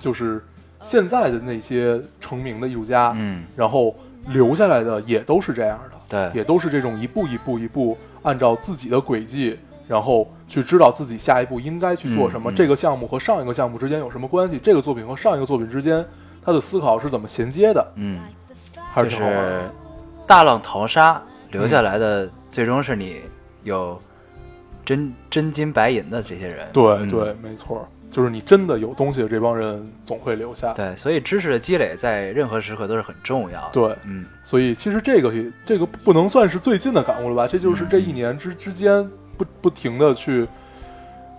S2: 就是现在的那些成名的艺术家，
S1: 嗯，
S2: 然后留下来的也都是这样的。
S1: 对，
S2: 也都是这种一步一步一步按照自己的轨迹，然后去知道自己下一步应该去做什么。
S1: 嗯嗯
S2: 这个项目和上一个项目之间有什么关系？这个作品和上一个作品之间，他的思考是怎么衔接的？
S1: 嗯，
S2: 还
S1: 就是
S2: 挺好玩的。
S1: 是大浪淘沙留下来的，最终是你有真真金白银的这些人。
S2: 对
S1: 嗯
S2: 对，没错。就是你真的有东西的这帮人总会留下。
S1: 对，所以知识的积累在任何时刻都是很重要的。
S2: 对，
S1: 嗯，
S2: 所以其实这个也这个不能算是最近的感悟了吧？这就是
S1: 嗯
S2: 这一年之之间不不停的去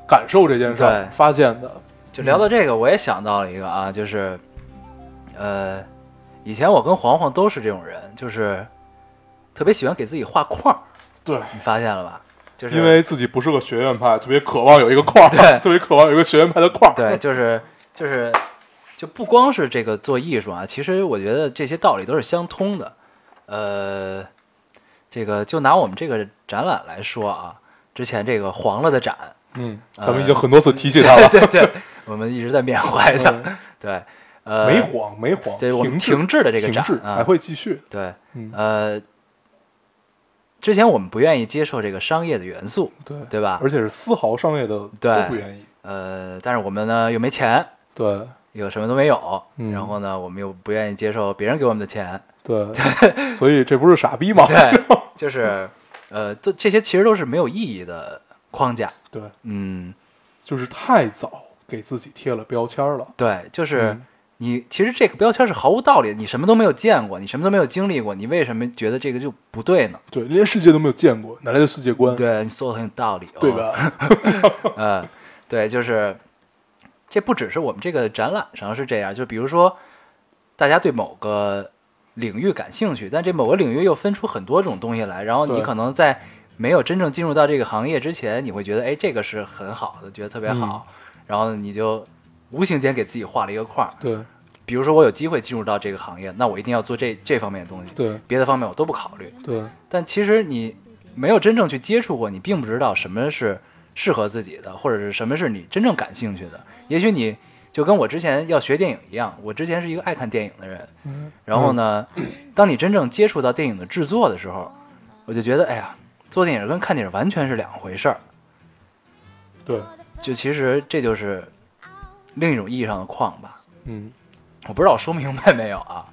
S2: 感受这件事儿
S1: 对
S2: 发现的。
S1: 就聊到这个，我也想到了一个啊，就是，呃，以前我跟黄黄都是这种人，就是特别喜欢给自己画框儿，
S2: 对，
S1: 你发现了吧？就是
S2: 因为自己不是个学院派，特别渴望有一个框儿，
S1: 对
S2: 特别渴望有一个学院派的框儿。
S1: 对，就是就是就不光是这个做艺术啊，其实我觉得这些道理都是相通的。呃，这个就拿我们这个展览来说啊，之前这个黄了的展，
S2: 嗯，咱们已经很多次提起它了。
S1: 对对，我们一直在缅怀它。
S2: 嗯 [laughs]
S1: 对，呃，
S2: 没黄，没黄，
S1: 对我们
S2: 停
S1: 停滞的这个展
S2: 还会继续。
S1: 对，
S2: 嗯，
S1: 呃，之前我们不愿意接受这个商业的元素，
S2: 对，
S1: 对吧？
S2: 而且是丝毫商业的
S1: 对
S2: 都不愿意。
S1: 呃，但是我们呢又没钱，
S2: 对
S1: 又什么都没有，
S2: 嗯
S1: 然后呢，我们又不愿意接受别人给我们的钱，
S2: 对，[laughs] 所以这不是傻逼吗？
S1: 对，就是呃，这这些其实都是没有意义的框架。
S2: 对，
S1: 嗯，
S2: 就是太早给自己贴了标签了。
S1: 对，就是
S2: 嗯
S1: 你其实这个标签是毫无道理的，你什么都没有见过，你什么都没有经历过，你为什么觉得这个就不对呢？
S2: 对，连世界都没有见过，哪来的世界观？
S1: 对你说的很有道理、哦，
S2: 对？吧？[laughs]
S1: 嗯，对，就是这不只是我们这个展览上是这样，就比如说大家对某个领域感兴趣，但这某个领域又分出很多种东西来，然后你可能在没有真正进入到这个行业之前，你会觉得哎这个是很好的，觉得特别好，然后你就无形间给自己画了一个框儿。
S2: 对
S1: 比如说我有机会进入到这个行业，那我一定要做这这方面的东西，
S2: 对
S1: 别的方面我都不考虑。
S2: 对
S1: 但其实你没有真正去接触过，你并不知道什么是适合自己的，或者是什么是你真正感兴趣的。也许你就跟我之前要学电影一样，我之前是一个爱看电影的人，
S2: 嗯
S1: 然后呢，当你真正接触到电影的制作的时候，我就觉得，哎呀，做电影跟看电影完全是两回事儿。
S2: 对，
S1: 就其实这就是另一种意义上的矿吧。
S2: 嗯，
S1: 我不知道我说明白没有啊？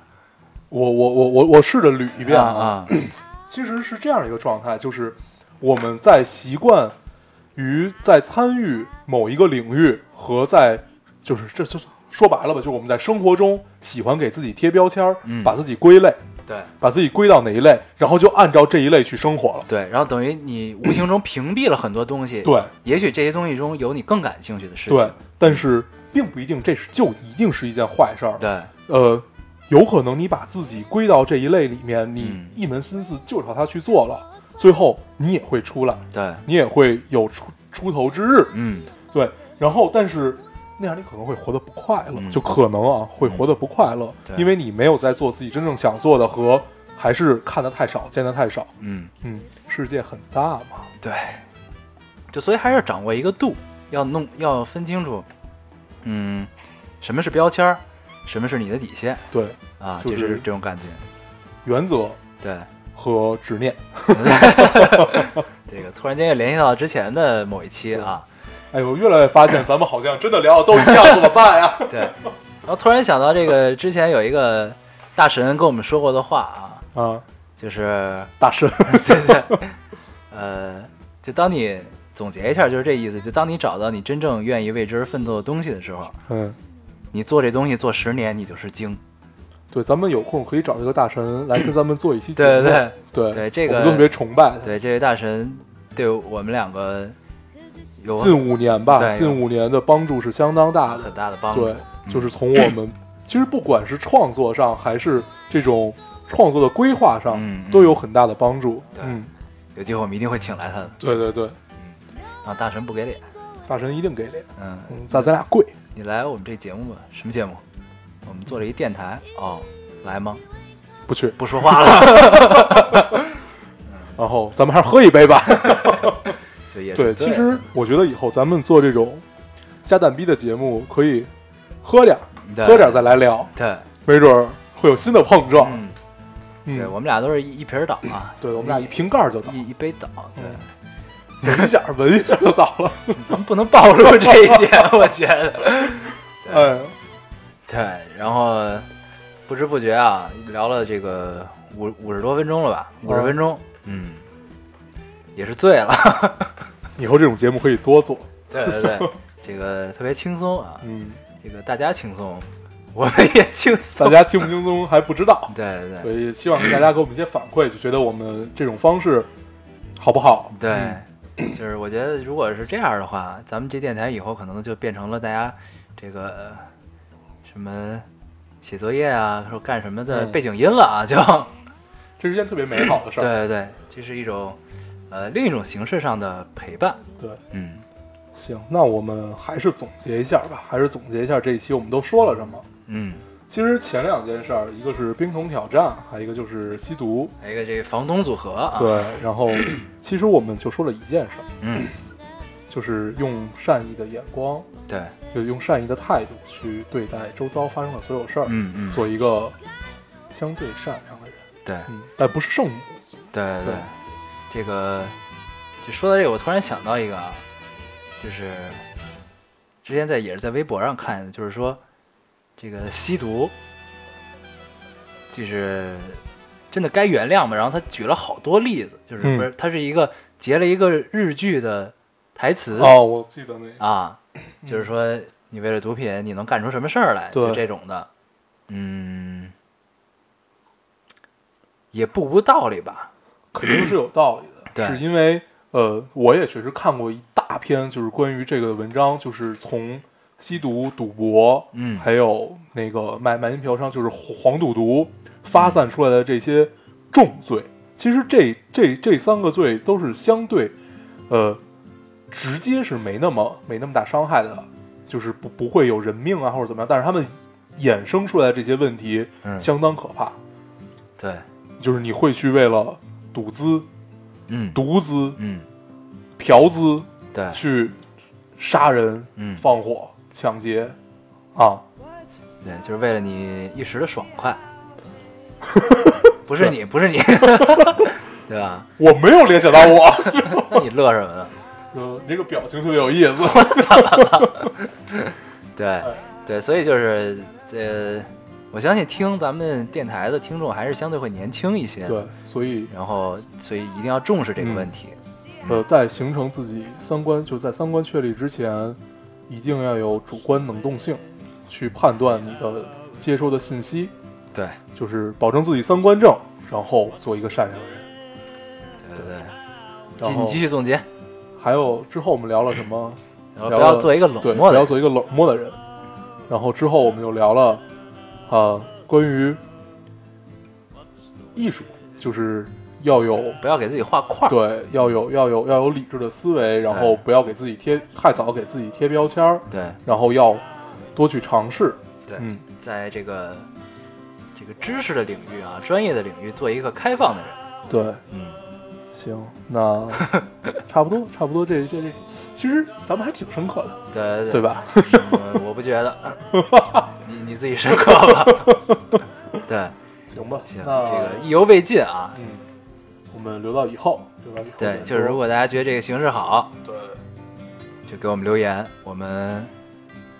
S2: 我我我我我试着捋一遍
S1: 啊啊，[clears throat]
S2: 其实是这样一个状态，就是我们在习惯于在参与某一个领域和在就是这就是说白了吧，就是我们在生活中喜欢给自己贴标签儿，
S1: 嗯
S2: 把自己归类，
S1: 对
S2: 把自己归到哪一类，然后就按照这一类去生活了。
S1: 对，然后等于你无形中屏蔽了很多东西。
S2: 对
S1: 也许这些东西中有你更感兴趣的事情。
S2: 对，但是并不一定这是就一定是一件坏事儿。
S1: 对
S2: 呃，有可能你把自己归到这一类里面，你
S1: 嗯
S2: 一门心思就朝它去做了，最后你也会出来，
S1: 对，
S2: 你也会有出出头之日。
S1: 嗯，
S2: 对，然后但是那样你可能会活得不快乐，
S1: 嗯
S2: 就可能啊会活得不快乐，
S1: 对
S2: 因为你没有在做自己真正想做的和还是看的太少，见的太少。
S1: 嗯，
S2: 嗯，世界很大嘛。
S1: 对，就所以还是要掌握一个度，要弄要分清楚，嗯，什么是标签儿，什么是你的底线？
S2: 对，
S1: 啊，
S2: 就
S1: 就是是这种感觉。
S2: 原则
S1: 对，
S2: 和执念。
S1: 这个突然间又联系到之前的某一期啊，
S2: 哎呦，越来越发现咱们好像真的聊的都一样，怎么办呀？[laughs]
S1: 对，然后突然想到这个之前有一个大神跟我们说过的话啊，
S2: 啊，
S1: 就是
S2: 大神，[laughs]
S1: 对对，呃，就当你总结一下，就是这意思。就当你找到你真正愿意为之而奋斗的东西的时候，
S2: 嗯，
S1: 你做这东西做十年，你就是精。
S2: 对，咱们有空可以找一个大神来跟咱们做一期节目。
S1: 对对
S2: 对
S1: 对这个
S2: 特别崇拜。
S1: 对，这位大神对我们两个有
S2: 近五年吧，近五年的帮助是相当大
S1: 很。大的帮助。
S2: 对，就是从我们 [coughs] 其实不管是创作上，还是这种创作的规划上，都有很大的帮助。嗯，
S1: 有机会我们一定会请来他的。
S2: 对对对，
S1: 啊，大神不给脸，
S2: 大神一定给脸。
S1: 嗯，
S2: 嗯，咱咱俩跪。
S1: 你来我们这节目吧？什么节目？我们做了一电台哦，来吗？
S2: 不去，
S1: 不说话了，[laughs]
S2: 然后咱们还是喝一杯吧。[laughs] 对，其实我觉得以后咱们做这种瞎蛋逼的节目，可以喝点儿，喝点儿再来聊，
S1: 对，
S2: 没准儿会有新的碰撞。
S1: 嗯，
S2: 嗯，
S1: 对我们俩都是一一瓶倒啊，
S2: 对我们俩一瓶盖儿就倒，
S1: 一一杯倒，对。
S2: 闻一下，闻一下就倒了。
S1: 咱们不能暴露这一点，我觉得。[laughs]
S2: 哎，
S1: 对，然后不知不觉啊，聊了这个五五十多分钟了吧，五十
S2: 哦
S1: 分钟，嗯，也是醉了。[laughs]
S2: 以后这种节目可以多做。
S1: 对对对，[laughs] 这个特别轻松啊，
S2: 嗯，
S1: 这个大家轻松，我们也轻松。
S2: 大家轻不轻松还不知道，
S1: 对对
S2: 所以希望大家给我们一些反馈，就觉得我们这种方式好不好？
S1: 对，
S2: 嗯
S1: 就是我觉得如果是这样的话，咱们这电台以后可能就变成了大家这个呃什么写作业啊，说干什么的
S2: 嗯
S1: 背景音了啊，就
S2: 这是一件特别美好的事儿
S1: 对
S2: 儿。
S1: 对对，这是一种呃另一种形式上的陪伴。
S2: 对，
S1: 嗯
S2: 行，那我们还是总结一下吧，还是总结一下这一期我们都说了什么。
S1: 嗯，
S2: 其实前两件事儿，一个是冰桶挑战，还有一个就是吸毒。
S1: 还有一个这个房东组合啊，
S2: 对，然后 [clears throat] 其实我们就说了一件事儿，
S1: 嗯。
S2: 就是用善意的眼光，
S1: 对，
S2: 就用善意的态度去对待周遭发生的所有事儿，
S1: 嗯嗯，
S2: 做一个相对善良的人。
S1: 对。
S2: 嗯，但不是圣母。
S1: 对对。
S2: 对。
S1: 这个就说到这个，我突然想到一个啊，就是之前在也是在微博上看的，就是说这个吸毒，就是真的该原谅吗？然后他举了好多例子，就是
S2: 嗯
S1: 不是他是一个截了一个日剧的台词
S2: 哦，我记得那个。
S1: 啊，就是说你为了毒品你能干出什么事儿来，就这种的，嗯，也不无道理吧？
S2: 肯定是有道理的，
S1: 对
S2: 是因为呃，我也确实看过一大篇，就是关于这个文章，就是从吸毒、赌博，
S1: 嗯。
S2: 还有那个卖卖淫嫖娼，就是黄赌毒发散出来的这些重罪。其实这这这三个罪都是相对，呃，直接是没那么没那么大伤害的，就是不不会有人命啊或者怎么样，但是他们衍生出来的这些问题
S1: 嗯，
S2: 相当可怕，
S1: 对，
S2: 就是你会去为了赌资、
S1: 嗯，
S2: 毒资、
S1: 嗯，
S2: 嫖资
S1: 对，
S2: 去杀人、
S1: 嗯，
S2: 放火、抢劫。啊，
S1: 对，就是为了你一时的爽快，[laughs] 不是你，不是你，[laughs] 对吧？
S2: 我没有联想到我，[laughs]
S1: 那你乐什么呢？
S2: 呃，你这个表情特别有意思。
S1: 对，对，所以就是呃，我相信听咱们电台的听众还是相对会年轻一些，
S2: 对，所以
S1: 然后所以一定要重视这个问题，
S2: 呃，在形成自己三观，就在三观确立之前，一定要有主观能动性，去判断你的接收的信息，
S1: 对，
S2: 就是保证自己三观正，然后做一个善良的人。
S1: 对对对，
S2: 然后
S1: 继你继续总结，
S2: 还有之后我们聊了什么？
S1: 然后不要做一个冷
S2: 对，
S1: 漠的人，
S2: 不要做一个冷漠的人。然后之后我们又聊了，啊、关于艺术，就是要有
S1: 不要给自己画框，
S2: 对，要有要有要有理智的思维，然后不要给自己贴太早给自己贴标签儿，
S1: 对
S2: 然后要多去尝试。
S1: 对，
S2: 嗯，
S1: 在这个这个知识的领域啊，专业的领域做一个开放的人，
S2: 对，
S1: 嗯，
S2: 行，那 [laughs] 差不多，差不多这这这，其实咱们还挺深刻的，
S1: 对对
S2: 对？吧？
S1: 嗯我不觉得，[laughs] 你你自己深刻吧。[laughs] 对，
S2: 行吧，
S1: 行，这个意犹未尽啊。
S2: 嗯，我们留到以后，留到以后
S1: 对，就是如果大家觉得这个形式好，
S2: 对，
S1: 就给我们留言，我们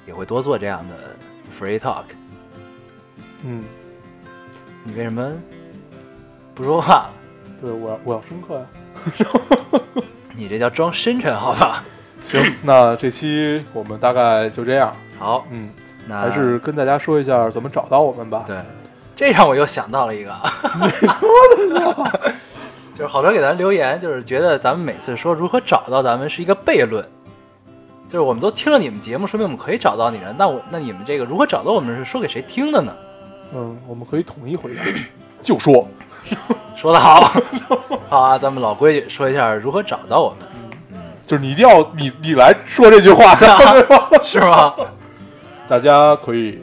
S1: 也会多做这样的 free talk。
S2: 嗯，
S1: 你为什么不说话？
S2: 对我要我要深刻呀。[laughs]
S1: 你这叫装深沉，好吧？
S2: 行，那这期我们大概就这样。
S1: 好，
S2: 嗯，
S1: 那
S2: 还是跟大家说一下怎么找到我们吧。
S1: 对，这让我又想到了一个，[laughs] 就是好多人给咱留言，就是觉得咱们每次说如何找到咱们是一个悖论，就是我们都听了你们节目，说明我们可以找到你了。那我那你们这个如何找到我们是说给谁听的呢？
S2: 嗯，我们可以统一回答，就说
S1: 说的好，好啊，咱们老规矩说一下如何找到我们，
S2: 就是你一定要你你来说这句话，是吧？[laughs]
S1: 是吗？
S2: 大家可以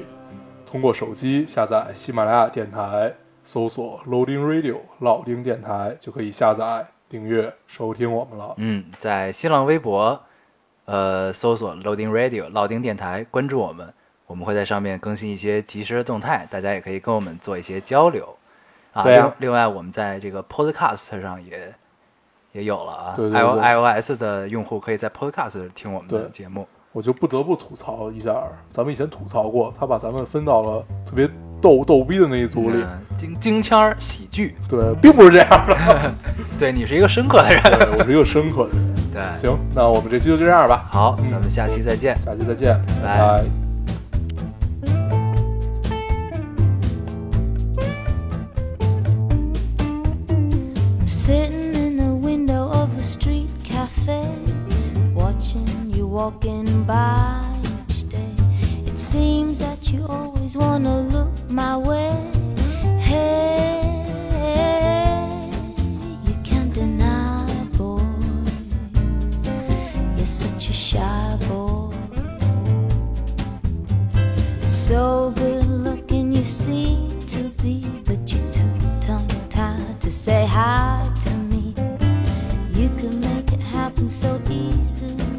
S2: 通过手机下载喜马拉雅电台，搜索 Loading Radio 老丁电台，就可以下载、订阅、收听我们了。
S1: 嗯，在新浪微博，呃，搜索 Loading Radio 老丁电台，关注我们，我们会在上面更新一些即时的动态，大家也可以跟我们做一些交流。啊，
S2: 对啊
S1: 另另外我们在这个 Podcast 上也也有了啊
S2: 对对
S1: i o
S2: 对
S1: iOS 的用户可以在 Podcast 听我们的
S2: 对
S1: 节目。
S2: 我就不得不吐槽一下，咱们以前吐槽过，他把咱们分到了特别逗逗逼的那一组里。
S1: 嗯，京京腔儿喜剧，
S2: 对，并不是这样的。
S1: 对你是一个深刻的人。
S2: 对我是一个深刻的人。
S1: 对，
S2: 行，那我们这期就这样吧，
S1: 好，
S2: 嗯
S1: 咱们下期再见。
S2: 下期再见，
S1: 拜
S2: 拜。
S3: I'm sitting in the window of a street cafe, watching you walking by each day. It seems that you always wanna look my way. Hey, you can't deny, boy, you're such a shy boy. So good looking you seem to be, but you're too tongue tied to say hi to me. You could make it happen so easily.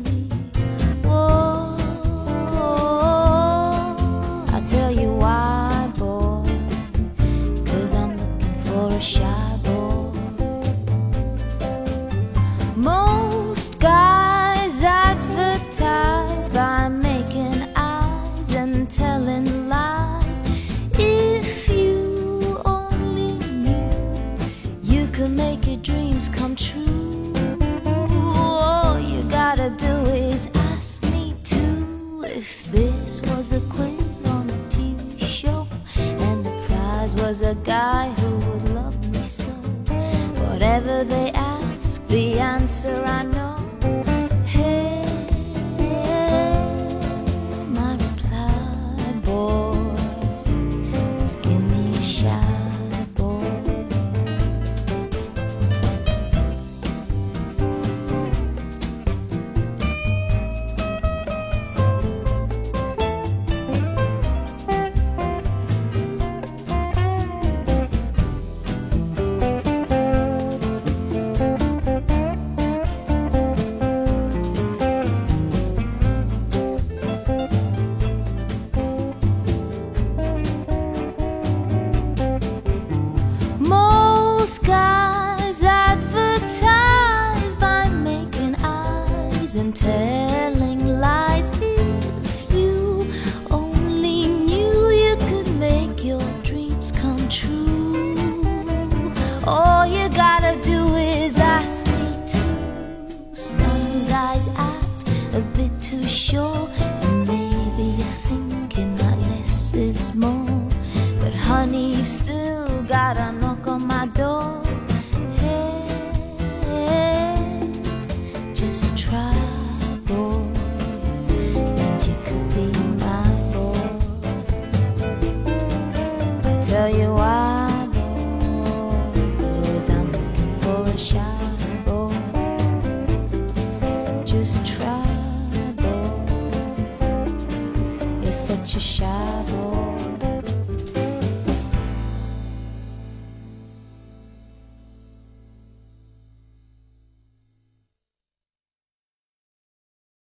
S3: Was a guy